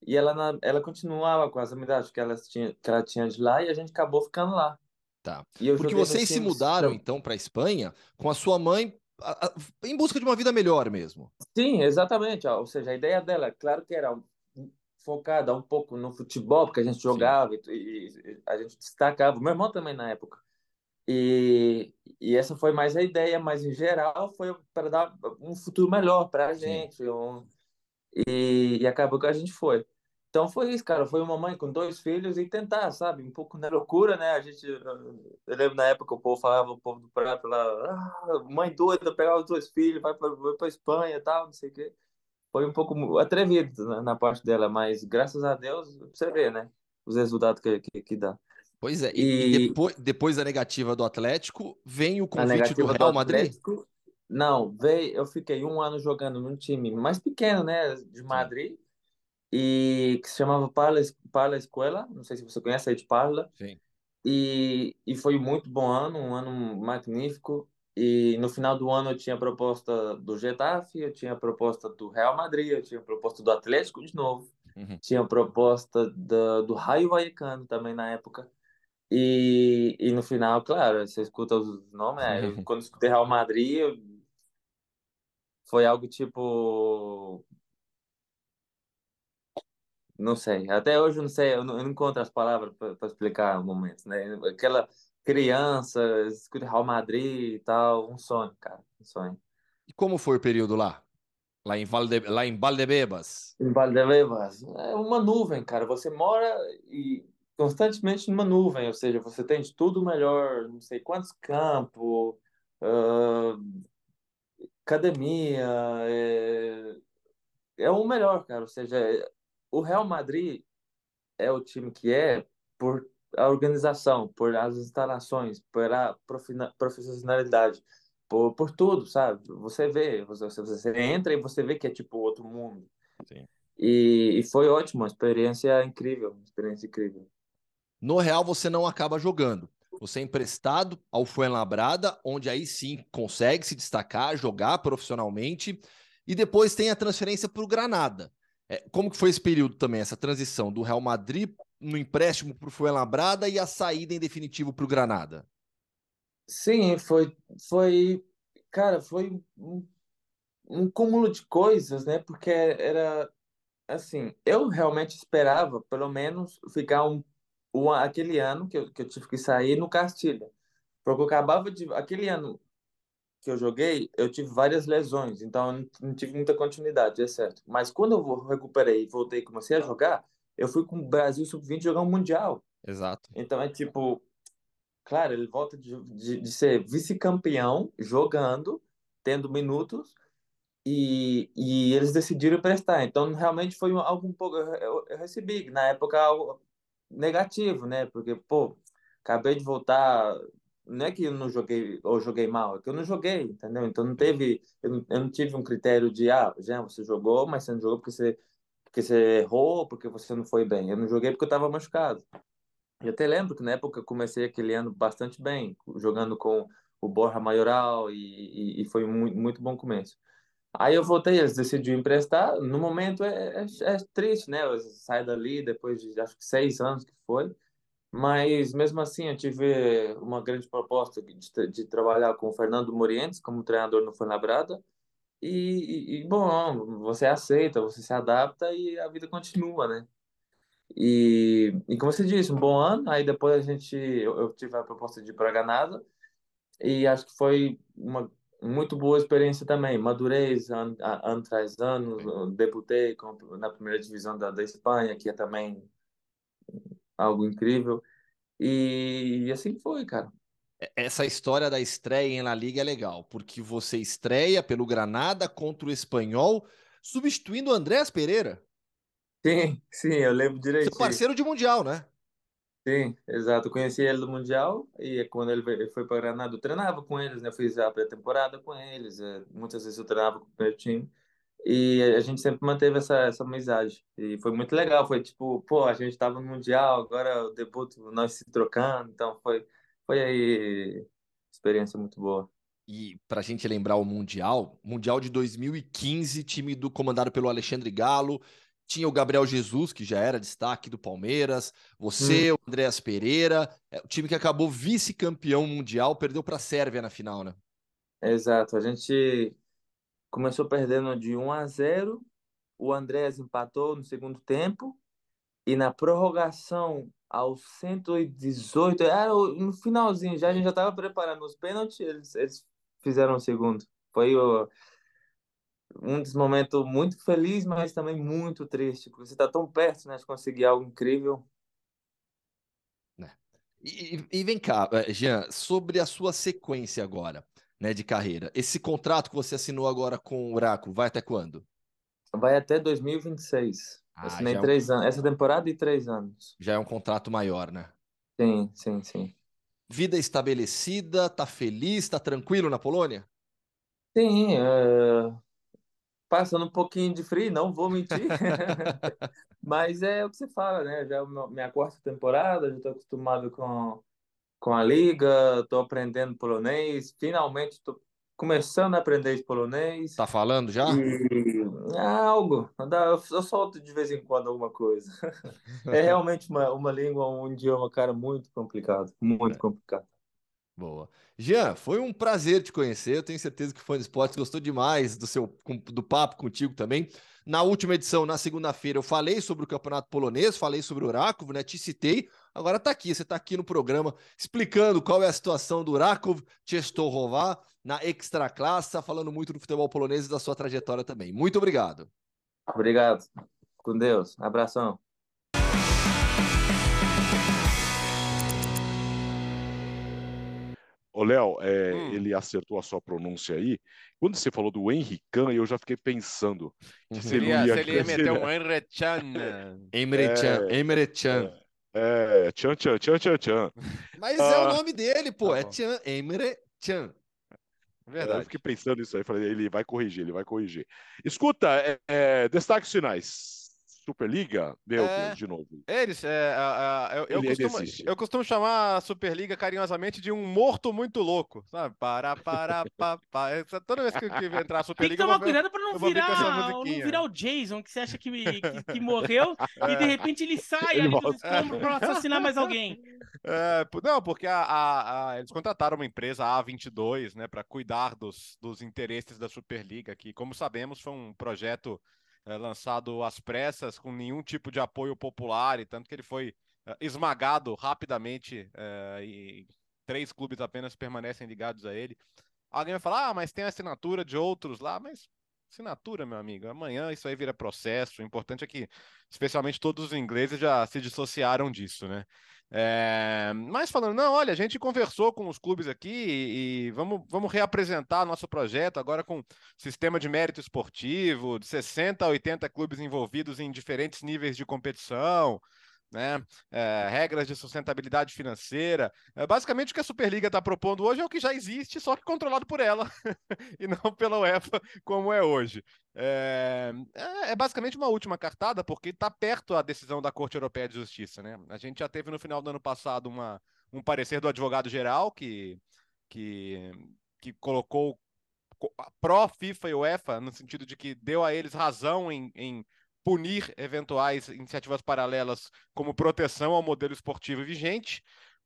E ela, ela continuava com as amizades que ela tinha, que ela tinha de lá e a gente acabou ficando lá. Tá. Porque vocês se mudaram então para Espanha com a sua mãe a, a, em busca de uma vida melhor mesmo. Sim, exatamente. Ou seja, a ideia dela, claro que era focada um pouco no futebol, porque a gente jogava e, e, a gente destacava. Meu irmão também na época. E, e essa foi mais a ideia, mas em geral foi para dar um futuro melhor para a gente. Um, e, e acabou que a gente foi. Então foi isso, cara. Foi uma mãe com dois filhos e tentar, sabe? Um pouco na loucura, né? A gente. Eu lembro na época o povo falava, o povo do prato lá, ah, mãe doida, pegar os dois filhos, vai para vai Espanha e tal, não sei o quê. Foi um pouco atrevido na, na, parte dela, mas graças a Deus, você vê, né? Os resultados que, que, que dá. Pois é, e, e depois, depois, da negativa do Atlético, vem o convite do Real Madrid? não, veio, eu fiquei um ano jogando num time mais pequeno, né, de Madrid. Sim e que se chamava Parla, Parla Escola, não sei se você conhece aí de Parla. Sim. E, e foi muito bom ano, um ano magnífico. E no final do ano eu tinha proposta do Getafe, eu tinha proposta do Real Madrid, eu tinha proposta do Atlético de novo, uhum. tinha proposta do, do Raio Vallecano também na época. E, e no final, claro, você escuta os nomes, né? eu, quando escutei Real Madrid, eu foi algo tipo. Não sei, até hoje não sei, eu não, eu não encontro as palavras para explicar o momento, né? Aquela criança, escuta Real Madrid e tal, um sonho, cara, um sonho. E como foi o período lá? Lá em, Valde... lá em Valdebebas? Em Valdebebas. É uma nuvem, cara. Você mora e constantemente numa nuvem, ou seja, você tem de tudo melhor, não sei quantos campos, uh, academia, é, é o melhor, cara. Ou seja, o Real Madrid é o time que é por a organização, por as instalações, por a profissionalidade, por, por tudo, sabe? Você vê, você, você entra e você vê que é tipo outro mundo. Sim. E, e foi ótimo, uma experiência incrível, uma experiência incrível. No Real você não acaba jogando. Você é emprestado ao Fuenlabrada, onde aí sim consegue se destacar, jogar profissionalmente, e depois tem a transferência para o Granada. É, como que foi esse período também, essa transição do Real Madrid no empréstimo para o Fuenlabrada e a saída em definitivo para o Granada? Sim, foi, foi, cara, foi um, um cúmulo de coisas, né? Porque era assim, eu realmente esperava, pelo menos, ficar um, um aquele ano que eu, que eu tive que sair no Castilha. Porque eu acabava de. Aquele ano que eu joguei, eu tive várias lesões, então eu não tive muita continuidade, é certo. Mas quando eu recuperei, voltei e comecei a jogar, eu fui com o Brasil Sub-20 jogar um Mundial. Exato. Então é tipo, claro, ele volta de, de, de ser vice-campeão, jogando, tendo minutos, e, e eles decidiram prestar. Então realmente foi algo um pouco. Eu, eu recebi, na época, algo negativo, né? Porque, pô, acabei de voltar não é que eu não joguei ou joguei mal, é que eu não joguei, entendeu? Então não teve, eu não, eu não tive um critério de ah, já você jogou, mas você não jogou porque você porque você errou, porque você não foi bem. Eu não joguei porque eu estava machucado. Eu até lembro que na época eu comecei aquele ano bastante bem, jogando com o Borja Maioral e, e, e foi muito, muito bom começo. Aí eu voltei, eles decidiram emprestar. No momento é, é, é triste, né? Sai dali depois de acho que seis anos que foi. Mas mesmo assim, eu tive uma grande proposta de, de trabalhar com o Fernando Morientes como treinador no Fuenlabrada. E, e, bom, você aceita, você se adapta e a vida continua, né? E, e como você disse, um bom ano. Aí depois a gente, eu, eu tive a proposta de ir para Granada e acho que foi uma muito boa experiência também. Madurez ano, tras ano, debutei na primeira divisão da, da Espanha, que é também algo incrível. E, e assim foi, cara. Essa história da estreia em La Liga é legal, porque você estreia pelo Granada contra o Espanhol, substituindo o Andrés Pereira. Sim, sim, eu lembro direito. Seu parceiro de Mundial, né? Sim, exato. Eu conheci ele do Mundial e quando ele foi para Granada, eu treinava com eles, né? Eu fiz a pré-temporada com eles. É, muitas vezes eu treinava com o primeiro time. E a gente sempre manteve essa, essa amizade. E foi muito legal. Foi tipo, pô, a gente estava no Mundial, agora o debut, nós se trocando. Então foi, foi aí experiência muito boa. E para a gente lembrar o Mundial, Mundial de 2015, time do comandado pelo Alexandre Galo, tinha o Gabriel Jesus, que já era destaque do Palmeiras, você, hum. o Andréas Pereira, é, o time que acabou vice-campeão mundial, perdeu para a Sérvia na final, né? Exato, a gente começou perdendo de 1 a 0, o Andréas empatou no segundo tempo, e na prorrogação aos 118, era no finalzinho, já a gente já estava preparando os pênaltis, eles, eles fizeram o segundo. Foi o, um dos momentos muito feliz, mas também muito triste, você está tão perto né, de conseguir algo incrível. É. E, e, vem cá, eh, Jean, sobre a sua sequência agora né, de carreira. Esse contrato que você assinou agora com o Oráculo vai até quando? Vai até 2026. Ah, Assinei é três um... anos. Essa temporada e três anos. Já é um contrato maior, né? Sim, sim, sim. Vida estabelecida, tá feliz, tá tranquilo na Polônia? Sim, é... passando um pouquinho de frio, não vou mentir. Mas é o que você fala, né? Já é minha quarta temporada, já estou acostumado com com a liga, estou aprendendo polonês, finalmente estou começando a aprender polonês. Tá falando já? E... É algo, eu solto de vez em quando alguma coisa. É realmente uma, uma língua, um idioma, cara, muito complicado, muito é. complicado. Boa. Jean, foi um prazer te conhecer. Eu tenho certeza que o fã de esportes gostou demais do seu do papo contigo também. Na última edição, na segunda-feira, eu falei sobre o campeonato polonês, falei sobre o Rakov, né? Te citei. Agora tá aqui, você tá aqui no programa explicando qual é a situação do Rakov Częstochowa na Extraclasse, tá falando muito do futebol polonês e da sua trajetória também. Muito obrigado. Obrigado. Com Deus. Abração. Ô, Léo, é, hum. ele acertou a sua pronúncia aí. Quando você falou do Henrican, eu já fiquei pensando. Que se ele ia, se ele ia meter um Emre Chan. Emre Chan, Emre Chan. É, Chan, Chan, Chan, Chan, Chan. Mas ah, é o nome dele, pô. Tá é Chan, Emre Chan. Verdade. Eu fiquei pensando nisso aí. Falei, ele vai corrigir, ele vai corrigir. Escuta, é, é, destaques finais. Superliga? Meu é, Deus, de novo. Eles, é, é, eu, eu, costumo, eu, costumo, chamar a Superliga carinhosamente de um morto muito louco, sabe? Para, para, para, para. É, toda vez que, que entrar a Superliga. Tem que tomar cuidado para não virar, não virar o Jason, que você acha que, que, que morreu e de repente ele sai ele ali dos escombros para assassinar mais alguém. não, porque a, a, a, eles contrataram uma empresa, a A22, né, para cuidar dos, dos interesses da Superliga, que, como sabemos, foi um projeto é, lançado às pressas, com nenhum tipo de apoio popular, e tanto que ele foi é, esmagado rapidamente é, e três clubes apenas permanecem ligados a ele. Alguém vai falar, ah, mas tem assinatura de outros lá, mas assinatura, meu amigo. Amanhã isso aí vira processo. O importante é que, especialmente todos os ingleses já se dissociaram disso, né? É, mas falando, não, olha, a gente conversou com os clubes aqui e, e vamos, vamos reapresentar nosso projeto agora com sistema de mérito esportivo, de 60 a 80 clubes envolvidos em diferentes níveis de competição, né? É, regras de sustentabilidade financeira. É, basicamente, o que a Superliga está propondo hoje é o que já existe, só que controlado por ela e não pela UEFA, como é hoje. É, é, é basicamente uma última cartada, porque está perto a decisão da Corte Europeia de Justiça. Né? A gente já teve no final do ano passado uma, um parecer do advogado-geral que, que, que colocou pró-FIFA e UEFA, no sentido de que deu a eles razão em, em punir eventuais iniciativas paralelas como proteção ao modelo esportivo vigente.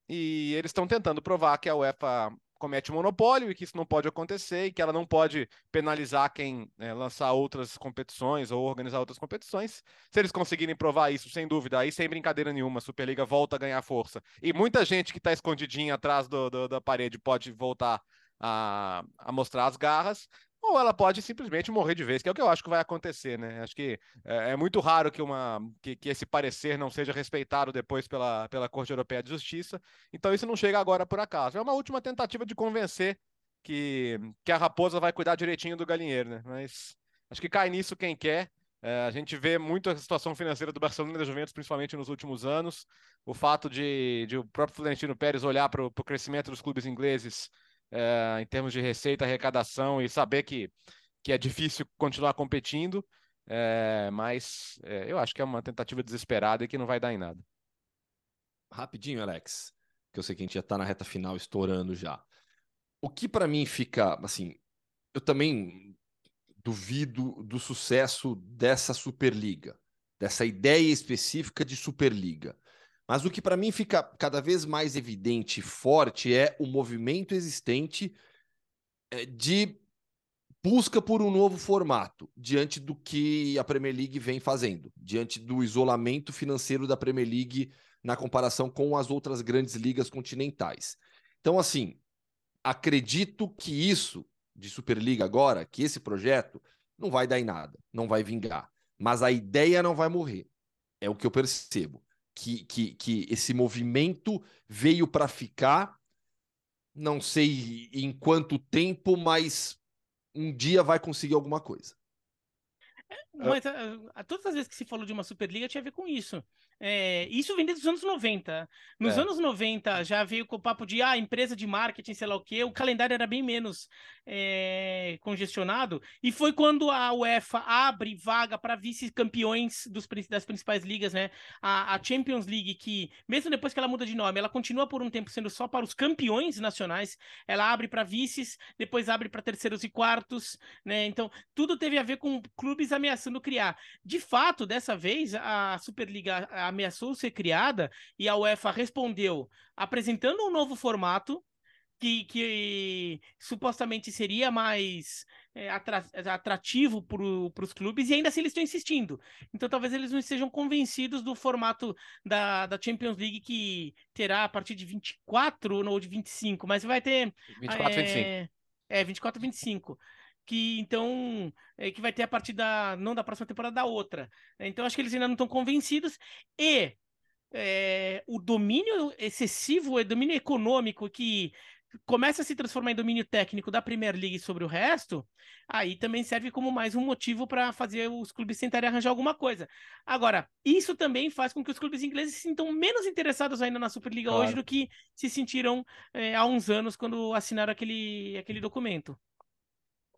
E eles estão tentando provar que a UEFA comete monopólio e que isso não pode acontecer e que ela não pode penalizar quem né, lançar outras competições ou organizar outras competições. Se eles conseguirem provar isso, sem dúvida, aí sem brincadeira nenhuma, a Superliga volta a ganhar força. E muita gente que está escondidinha atrás do, do, da parede pode voltar a, a mostrar as garras ou ela pode simplesmente morrer de vez, que é o que eu acho que vai acontecer, né? Acho que é, é muito raro que, uma, que, que, esse parecer não seja respeitado depois pela, pela Corte Europeia de Justiça, então isso não chega agora por acaso. É uma última tentativa de convencer que, que a raposa vai cuidar direitinho do galinheiro, né? Mas acho que cai nisso quem quer. É, a gente vê muito a situação financeira do Barcelona e da Juventus, principalmente nos últimos anos. O fato de, de o próprio Florentino Pérez olhar para o crescimento dos clubes ingleses é, em termos de receita, arrecadação e saber que, que é difícil continuar competindo. É, mas é, eu acho que é uma tentativa desesperada e que não vai dar em nada. Rapidinho, Alex, que eu sei que a gente já está na reta final, estourando já. O que para mim fica, assim, eu também duvido do sucesso dessa Superliga, dessa ideia específica de Superliga. Mas o que para mim fica cada vez mais evidente e forte é o movimento existente eh, de busca por um novo formato diante do que a Premier League vem fazendo, diante do isolamento financeiro da Premier League na comparação com as outras grandes ligas continentais. Então, assim, acredito que isso de Superliga agora, que esse projeto não vai dar em nada, não vai vingar, mas a ideia não vai morrer. É o que eu percebo que, que, que esse movimento veio para ficar. Não sei em quanto tempo, mas um dia vai conseguir alguma coisa. É, mas a, a, todas as vezes que se falou de uma Superliga tinha a ver com isso. É, isso vem desde os anos 90. Nos é. anos 90 já veio com o papo de ah, empresa de marketing, sei lá o quê. O calendário era bem menos é, congestionado. E foi quando a UEFA abre vaga para vice-campeões das principais ligas, né? A, a, Champions League, que mesmo depois que ela muda de nome, ela continua por um tempo sendo só para os campeões nacionais. Ela abre para vices, depois abre para terceiros e quartos, né? Então tudo teve a ver com clubes ameaçando criar. De fato, dessa vez a Superliga ameaçou ser criada e a UEFA respondeu apresentando um novo formato, que, que supostamente seria mais é, atrativo para os clubes, e ainda assim eles estão insistindo. Então talvez eles não estejam convencidos do formato da, da Champions League, que terá a partir de 24 ou de 25, mas vai ter. 24 é, 25. É, 24 25 que então é, que vai ter a partir da não da próxima temporada da outra. Então acho que eles ainda não estão convencidos e é, o domínio excessivo, o domínio econômico que começa a se transformar em domínio técnico da Premier League sobre o resto, aí também serve como mais um motivo para fazer os clubes tentarem arranjar alguma coisa. Agora, isso também faz com que os clubes ingleses se sintam menos interessados ainda na Superliga claro. hoje do que se sentiram é, há uns anos quando assinaram aquele, aquele documento.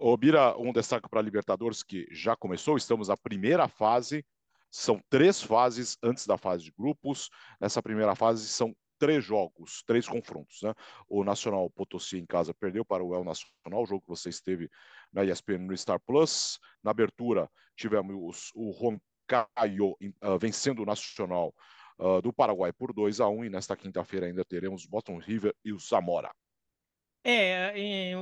Ô, Bira, um destaque para a Libertadores que já começou, estamos na primeira fase, são três fases antes da fase de grupos. Nessa primeira fase são três jogos, três confrontos. Né? O Nacional Potosí em casa perdeu para o El Nacional, jogo que você esteve na ESPN no Star Plus. Na abertura tivemos o Juan Caio uh, vencendo o Nacional uh, do Paraguai por 2 a 1 e nesta quinta-feira ainda teremos Boston River e o Zamora. É, é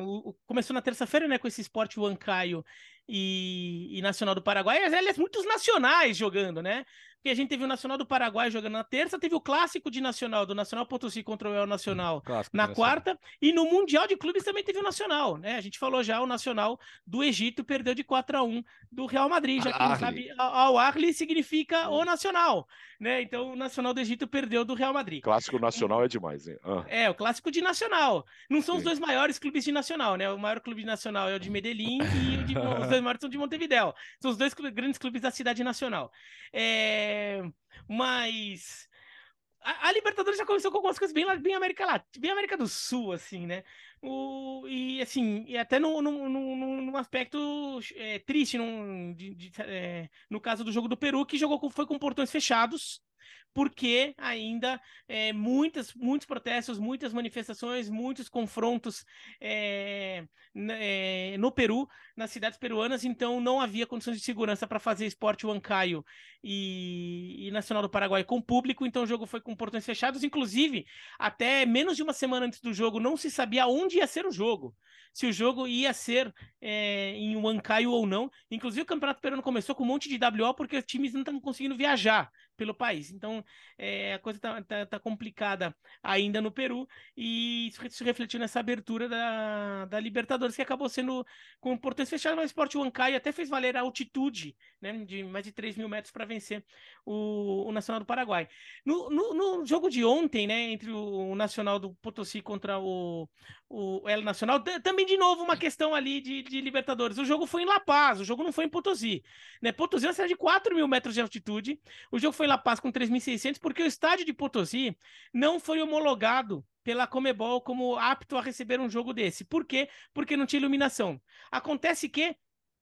começou na terça-feira, né, com esse esporte Huancaio e, e Nacional do Paraguai. Aliás, muitos nacionais jogando, né? Porque a gente teve o Nacional do Paraguai jogando na terça, teve o clássico de Nacional, do Nacional Potosí contra o El Nacional na quarta, e no Mundial de Clubes também teve o Nacional, né? A gente falou já, o Nacional do Egito perdeu de 4 a 1 do Real Madrid, já que não sabe, ao Arli significa o Nacional, né? Então o Nacional do Egito perdeu do Real Madrid. Clássico Nacional é demais, hein? Ah. É, o clássico de Nacional. Não são Sim. os dois maiores clubes de Nacional, né? O maior clube de Nacional é o de Medellín e de, os dois maiores são de Montevideo. São os dois grandes clubes da cidade nacional. É... Mas a, a, Libertadores já começou com algumas coisas bem, bem América Latina, bem América do Sul, assim, né? O, e assim, e até no, no, no, num aspecto é, triste, num, de, de, é, no caso do jogo do Peru, que jogou com, foi com portões fechados, porque ainda é, muitas, muitos protestos, muitas manifestações, muitos confrontos é, é, no Peru, nas cidades peruanas, então não havia condições de segurança para fazer esporte Huancaio e, e Nacional do Paraguai com público, então o jogo foi com portões fechados, inclusive até menos de uma semana antes do jogo não se sabia onde ia ser o jogo se o jogo ia ser é, em Huancaio ou não. Inclusive, o Campeonato Peruano começou com um monte de WO porque os times não estão conseguindo viajar pelo país. Então, é, a coisa está tá, tá, complicada ainda no Peru e isso se refletiu nessa abertura da, da Libertadores, que acabou sendo com portões fechados, mas o Sport Huancaio até fez valer a altitude né, de mais de 3 mil metros para vencer o, o, Nacional do Paraguai. No, no, no, jogo de ontem, né, entre o Nacional do Potosí contra o, o El Nacional, também de novo uma questão ali de, de, Libertadores. O jogo foi em La Paz, o jogo não foi em Potosí. Né? Potosí é uma cidade de 4 mil metros de altitude, o jogo foi La Paz com 3.600, porque o estádio de Potosí não foi homologado pela Comebol como apto a receber um jogo desse. Por quê? Porque não tinha iluminação. Acontece que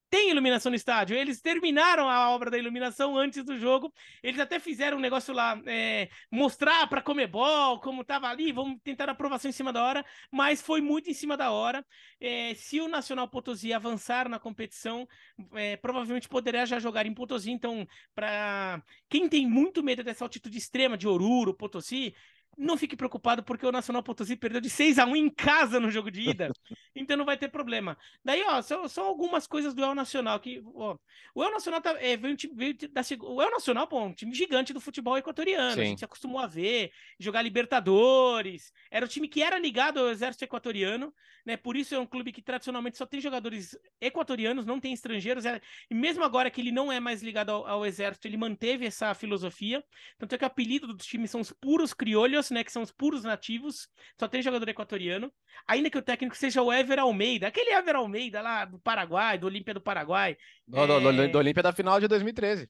tem iluminação no estádio. Eles terminaram a obra da iluminação antes do jogo. Eles até fizeram um negócio lá, é, mostrar para Comebol como estava ali, vamos tentar aprovação em cima da hora, mas foi muito em cima da hora. É, se o Nacional Potosí avançar na competição, é, provavelmente poderá já jogar em Potosí. Então, para quem tem muito medo dessa altitude extrema de Oruro, Potosí, não fique preocupado porque o Nacional Potosí perdeu de 6 a 1 em casa no jogo de ida, então não vai ter problema. Daí, ó, só, só algumas coisas do El Nacional que, ó, o El Nacional tá, é, veio, veio da, o El Nacional, pô, um time gigante do futebol equatoriano, Sim. a gente se acostumou a ver, jogar Libertadores, era o time que era ligado ao exército equatoriano, né? Por isso é um clube que tradicionalmente só tem jogadores equatorianos, não tem estrangeiros. É... E mesmo agora que ele não é mais ligado ao, ao, exército, ele manteve essa filosofia. Tanto é que o apelido dos times são os puros criolhos, né? Que são os puros nativos. Só tem jogador equatoriano. Ainda que o técnico seja o Ever Almeida, aquele Ever Almeida lá do Paraguai, do Olímpia do Paraguai. Do, é... do, do Olímpia da final de 2013.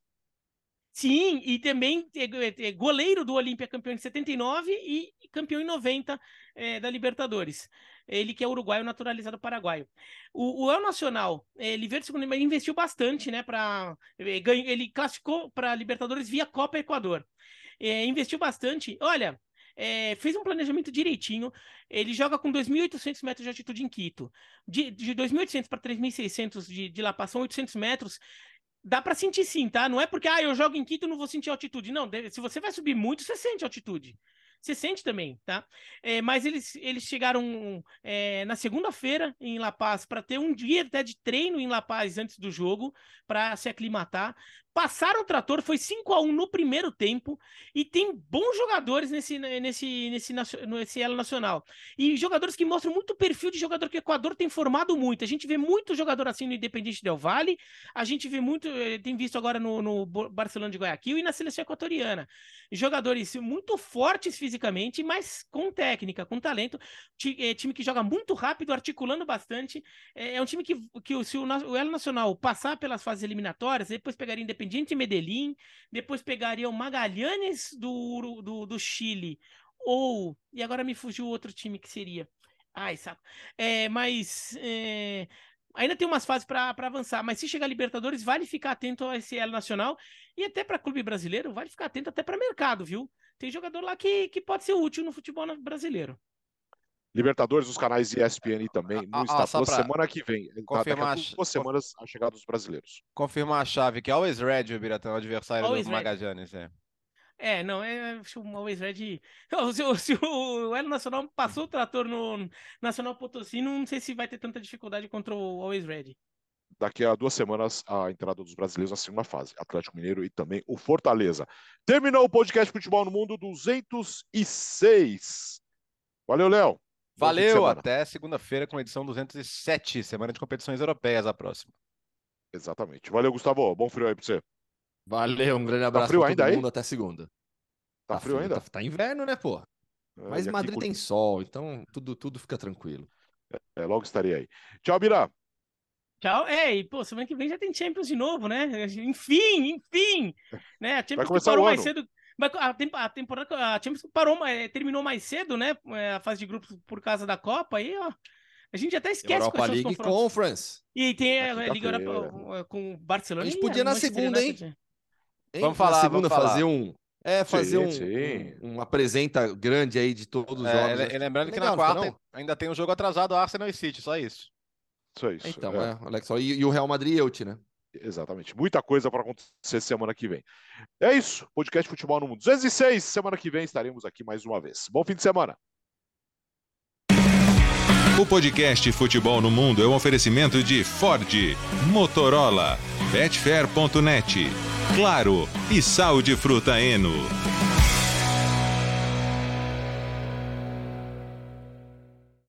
Sim, e também é, é goleiro do Olímpia campeão de 79 e campeão em 90 é, da Libertadores. Ele que é uruguaio naturalizado paraguaio. O, o El Nacional, ele veio segundo, mas investiu bastante, né? Para é, ele classificou para Libertadores via Copa Equador. É, investiu bastante. Olha, é, fez um planejamento direitinho. Ele joga com 2.800 metros de altitude em Quito. De, de 2.800 para 3.600 de, passam 800 metros dá para sentir sim, tá? Não é porque ah, eu jogo em Quito não vou sentir altitude. Não, se você vai subir muito, você sente altitude. Você sente também, tá? É, mas eles, eles chegaram é, na segunda-feira em La Paz para ter um dia até de treino em La Paz antes do jogo, para se aclimatar. Passaram o trator, foi 5 a 1 no primeiro tempo e tem bons jogadores nesse, nesse, nesse, nesse elo nacional. E jogadores que mostram muito perfil de jogador que o Equador tem formado muito. A gente vê muito jogador assim no Independente Del Vale, a gente vê muito, eh, tem visto agora no, no Barcelona de Guayaquil e na seleção equatoriana. Jogadores muito fortes fisicamente, mas com técnica, com talento. É, time que joga muito rápido, articulando bastante. É, é um time que, que se o, o elo nacional passar pelas fases eliminatórias, depois pegaria Independente Independiente Medellín, depois pegaria o Magalhães do, do, do Chile, ou. E agora me fugiu outro time que seria. Ai, saco. É, mas. É, ainda tem umas fases para avançar, mas se chegar a Libertadores, vale ficar atento ao SL Nacional e até para clube brasileiro, vale ficar atento até para mercado, viu? Tem jogador lá que, que pode ser útil no futebol brasileiro. Libertadores, os canais ESPN também no ah, semana que vem. Confirmar tá, duas semanas a chegada dos brasileiros. Confirmar a chave que Always Red, o Biratão, adversário Always do Magajanes, é. É, não, é o Always Red. Se, se o Elo Nacional passou o trator no Nacional Potosí, não sei se vai ter tanta dificuldade contra o Always Red. Daqui a duas semanas, a entrada dos brasileiros na segunda fase. Atlético Mineiro e também o Fortaleza. Terminou o podcast Futebol no Mundo 206. Valeu, Léo. Valeu, até segunda-feira com a edição 207, semana de competições europeias a próxima. Exatamente. Valeu, Gustavo. Bom frio aí pra você. Valeu, um grande tá abraço tá frio pra todo ainda mundo aí? até segunda. Tá, tá frio, ainda? Tá, tá, inverno, né, pô? É, Mas Madrid curte... tem sol, então tudo, tudo fica tranquilo. É, é, logo estarei aí. Tchau, Bira. Tchau. É, e pô, semana que vem já tem Champions de novo, né? Enfim, enfim. Né? A Champions Vai parou mais cedo a, temporada, a Champions parou, terminou mais cedo, né? É, a fase de grupos por causa da Copa, aí, ó. A gente até esquece Europa League Conference. E tem a, a Liga Europa com o Barcelona. A gente podia na segunda, hein? hein? Vamos falar, na segunda vamos fazer um. É, fazer sim, um, um, um, apresenta grande aí de todos os é, jogos. lembrando que na quarta ainda tem um jogo atrasado, Arsenal e City, só isso. Só isso. Então, é, é Alex, e, e, o Real Madrid e Elche, né? Exatamente. Muita coisa para acontecer semana que vem. É isso. Podcast Futebol no Mundo 206. Semana que vem estaremos aqui mais uma vez. Bom fim de semana. O podcast Futebol no Mundo é um oferecimento de Ford, Motorola, Betfair.net, Claro e Sal de Fruta Eno.